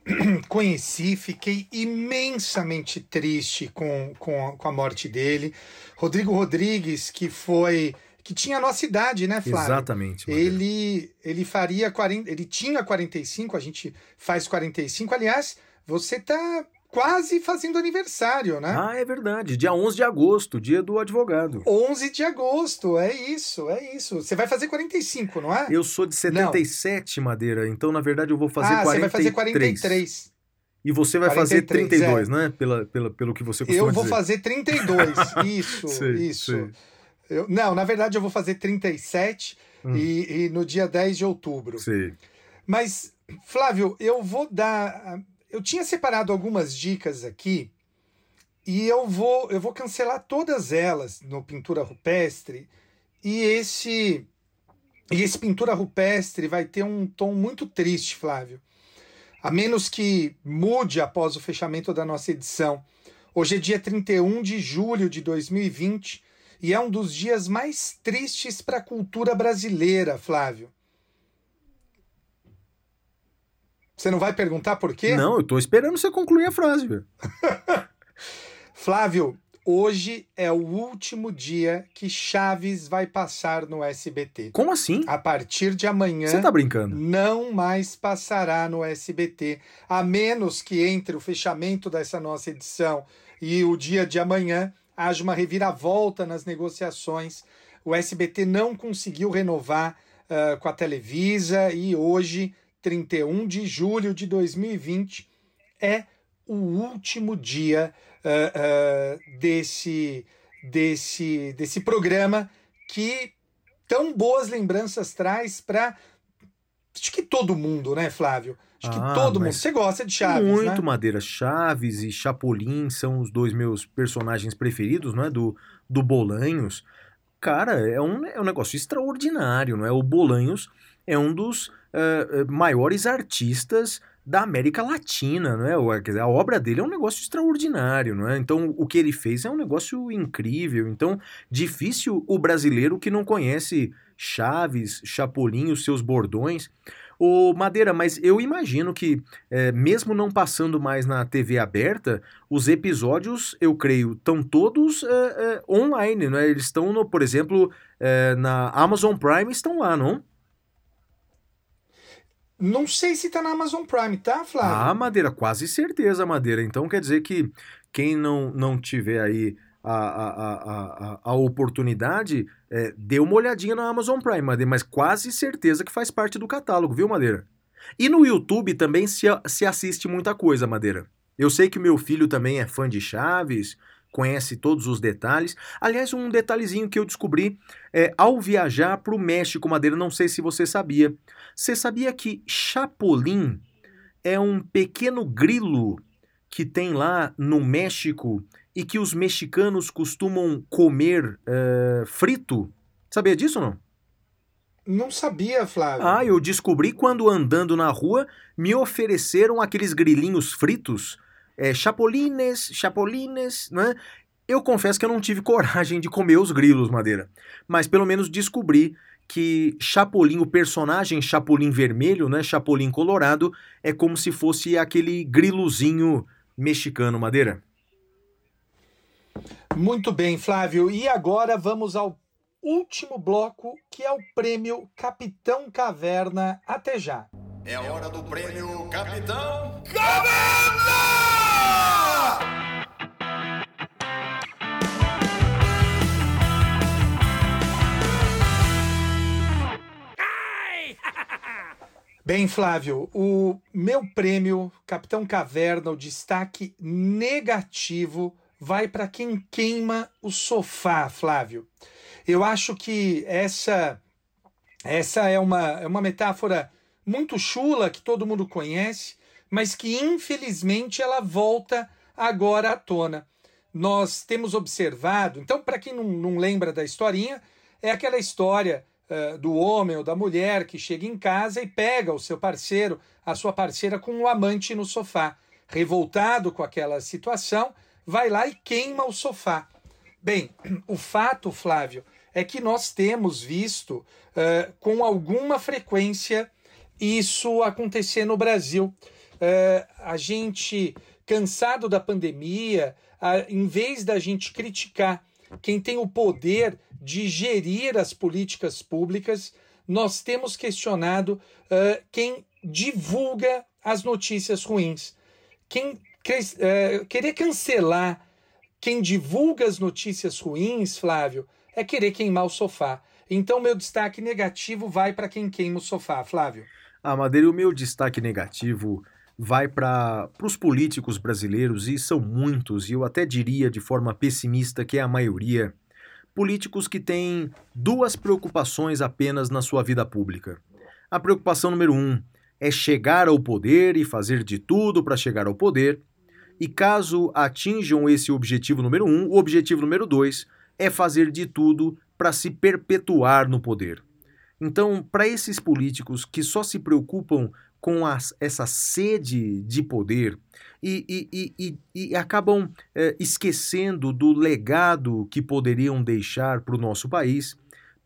S1: Conheci, fiquei imensamente triste com, com, a, com a morte dele. Rodrigo Rodrigues, que foi. que tinha a nossa idade, né, Flávio?
S2: Exatamente.
S1: Madeira. Ele, ele faria 40. Ele tinha 45, a gente faz 45. Aliás, você tá quase fazendo aniversário, né?
S2: Ah, é verdade. Dia 11 de agosto, dia do advogado.
S1: 11 de agosto, é isso, é isso. Você vai fazer 45, não é?
S2: Eu sou de 77, não. Madeira, então na verdade eu vou fazer
S1: ah,
S2: 43.
S1: você vai fazer 43.
S2: E você vai 43, fazer 32, é. né? Pela, pela, pelo que você costuma
S1: Eu vou
S2: dizer.
S1: fazer 32, isso,
S2: sei,
S1: isso.
S2: Sei.
S1: Eu, não, na verdade eu vou fazer 37 hum. e, e no dia 10 de outubro.
S2: Sei.
S1: Mas, Flávio, eu vou dar eu tinha separado algumas dicas aqui e eu vou eu vou cancelar todas elas no pintura rupestre e esse e esse pintura rupestre vai ter um tom muito triste, Flávio. A menos que mude após o fechamento da nossa edição. Hoje é dia 31 de julho de 2020 e é um dos dias mais tristes para a cultura brasileira, Flávio. Você não vai perguntar por quê?
S2: Não, eu tô esperando você concluir a frase, velho.
S1: Flávio, hoje é o último dia que Chaves vai passar no SBT.
S2: Como assim?
S1: A partir de amanhã.
S2: Você tá brincando?
S1: Não mais passará no SBT. A menos que entre o fechamento dessa nossa edição e o dia de amanhã haja uma reviravolta nas negociações. O SBT não conseguiu renovar uh, com a Televisa e hoje 31 de julho de 2020 é o último dia uh, uh, desse, desse, desse programa que tão boas lembranças traz para acho que todo mundo, né, Flávio? Acho
S2: Ah,
S1: que todo mundo. Você gosta de Chaves,
S2: Muito
S1: né?
S2: Madeira. Chaves e Chapolin são os dois meus personagens preferidos, não é? Do, do Bolanhos. Cara, é um, é um negócio extraordinário, não é? O Bolanhos é um dos eh, eh, maiores artistas da América Latina, não é? A obra dele é um negócio extraordinário, não é? Então, o que ele fez é um negócio incrível. Então, difícil o brasileiro que não conhece Chaves, Chapolin, os seus bordões. Ô, Madeira, mas eu imagino que, eh, mesmo não passando mais na TV aberta, os episódios, eu creio, estão todos eh, eh, online, né? Eles estão, por exemplo, na Amazon Prime, estão lá, não?
S1: Não sei se tá na Amazon Prime, tá, Flávio?
S2: Ah, Madeira, quase certeza, Madeira. Então quer dizer que quem não, não tiver aí a, a, a, a, oportunidade, é, dê uma olhadinha na Amazon Prime, Madeira, mas quase certeza que faz parte do catálogo, viu, Madeira? E no YouTube também se, se assiste muita coisa, Madeira. Eu sei que meu filho também é fã de Chaves, conhece todos os detalhes. Aliás, um detalhezinho que eu descobri é, ao viajar para o México, Madeira, não sei se você sabia. Você sabia que Chapolin é um pequeno grilo que tem lá no México e que os mexicanos costumam comer eh, frito? Sabia disso ou não?
S1: Não sabia, Flávio.
S2: Ah, eu descobri quando andando na rua me ofereceram aqueles grilinhos fritos, é, chapolines, chapolines, né? Eu confesso que eu não tive coragem de comer os grilos, Madeira, mas pelo menos descobri que Chapolin, o personagem Chapolin vermelho, né, Chapolin colorado, é como se fosse aquele grilozinho mexicano, Madeira.
S1: Muito bem, Flávio. E agora vamos ao último bloco, que é o prêmio Capitão Caverna. Até já.
S5: É hora do prêmio Capitão
S1: Bem, Flávio, o meu prêmio Capitão Caverna, o destaque negativo, vai para quem queima o sofá, Flávio. Eu acho que essa essa é uma, é uma metáfora muito chula que todo mundo conhece, mas que infelizmente ela volta agora à tona. Nós temos observado, então, para quem não, não lembra da historinha, é aquela história uh, do homem ou da mulher que chega em casa e pega o seu parceiro, a sua parceira, com o amante no sofá. Revoltado com aquela situação, vai lá e queima o sofá. Bem, o fato, Flávio, é que nós temos visto uh, com alguma frequência isso acontecer no Brasil. Uh, a gente, cansado da pandemia, uh, em vez da gente criticar quem tem o poder de gerir as políticas públicas, nós temos questionado quem divulga as notícias ruins. Quem querer cancelar quem divulga as notícias ruins, Flávio, é querer queimar o sofá. Então, meu destaque negativo vai para quem queima o sofá, Flávio.
S2: Ah, Madeira, o meu destaque negativo vai para os políticos brasileiros, e são muitos, e eu até diria de forma pessimista que é a maioria, políticos que têm duas preocupações apenas na sua vida pública. A preocupação número um é chegar ao poder e fazer de tudo para chegar ao poder, e caso atinjam esse objetivo número um, o objetivo número dois é fazer de tudo para se perpetuar no poder. Então, para esses políticos que só se preocupam com as, essa sede de poder e, e, e, e acabam é, esquecendo do legado que poderiam deixar para o nosso país,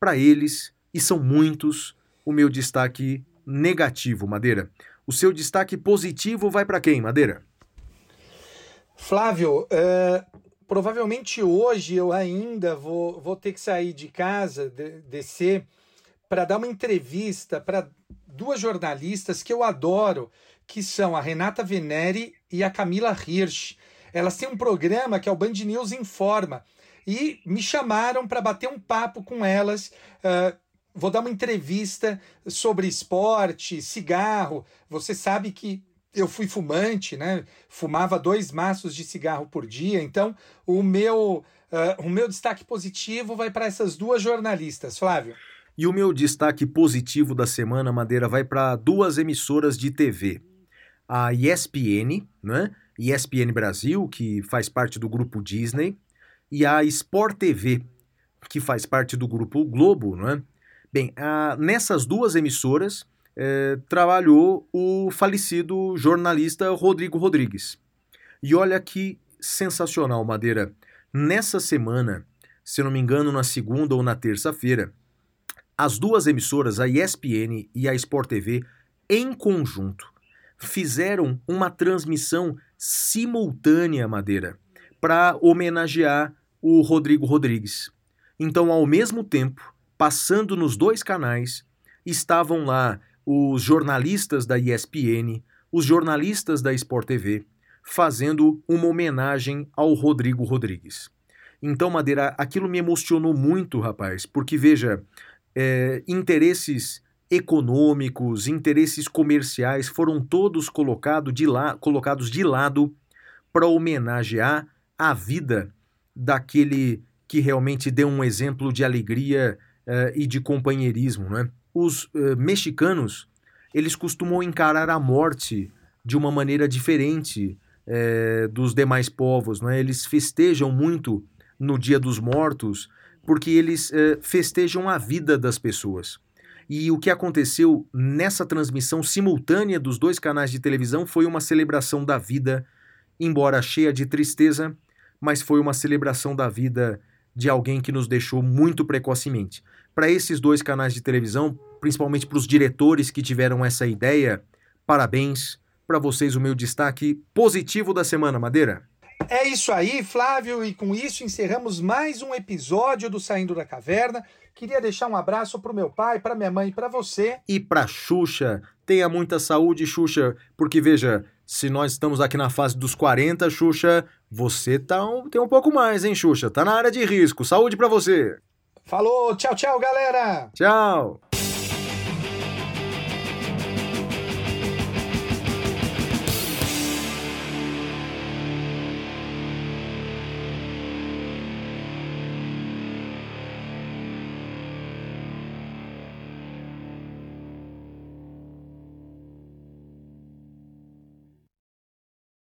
S2: para eles, e são muitos, o meu destaque negativo, Madeira. O seu destaque positivo vai para quem, Madeira?
S1: Flávio, uh, provavelmente hoje eu ainda vou, vou ter que sair de casa, de, descer, para dar uma entrevista para duas jornalistas que eu adoro, que são a Renata Veneri e a Camila Hirsch. Elas têm um programa que é o Band News Informa. E me chamaram para bater um papo com elas. Uh, vou dar uma entrevista sobre esporte, cigarro. Você sabe que eu fui fumante, né? Fumava dois maços de cigarro por dia, então o meu, uh, o meu destaque positivo vai para essas duas jornalistas, Flávio.
S2: E o meu destaque positivo da semana, Madeira, vai para duas emissoras de TV. A ESPN, né? ESPN Brasil, que faz parte do grupo Disney, e a Sport TV, que faz parte do grupo Globo, né? Bem, a, nessas duas emissoras é, trabalhou o falecido jornalista Rodrigo Rodrigues. E olha que sensacional, Madeira. Nessa semana, se não me engano, na segunda ou na terça-feira, as duas emissoras, a ESPN e a Sport TV, em conjunto, fizeram uma transmissão simultânea, Madeira, para homenagear o Rodrigo Rodrigues. Então, ao mesmo tempo, passando nos dois canais, estavam lá os jornalistas da ESPN, os jornalistas da Sport TV, fazendo uma homenagem ao Rodrigo Rodrigues. Então, Madeira, aquilo me emocionou muito, rapaz, porque veja, é, interesses econômicos, interesses comerciais foram todos colocado de la colocados de lado para homenagear a vida daquele que realmente deu um exemplo de alegria uh, e de companheirismo. Né? Os uh, mexicanos eles costumam encarar a morte de uma maneira diferente uh, dos demais povos. Né? Eles festejam muito no Dia dos Mortos porque eles festejam a vida das pessoas. E o que aconteceu nessa transmissão simultânea dos dois canais de televisão foi uma celebração da vida, embora cheia de tristeza, mas foi uma celebração da vida de alguém que nos deixou muito precocemente. Para esses dois canais de televisão, principalmente para os diretores que tiveram essa ideia, parabéns. Para vocês, o meu destaque positivo da semana, Madeira.
S1: É isso aí, Flávio, e com isso encerramos mais um episódio do Saindo da Caverna. Queria deixar um abraço pro meu pai, para minha mãe e para você.
S2: E para Xuxa. Tenha muita saúde, Xuxa, porque veja, se nós estamos aqui na fase dos 40, Xuxa, você tá um, tem um pouco mais, hein, Xuxa? Tá na área de risco. Saúde para você.
S1: Falou, tchau, tchau, galera.
S2: Tchau.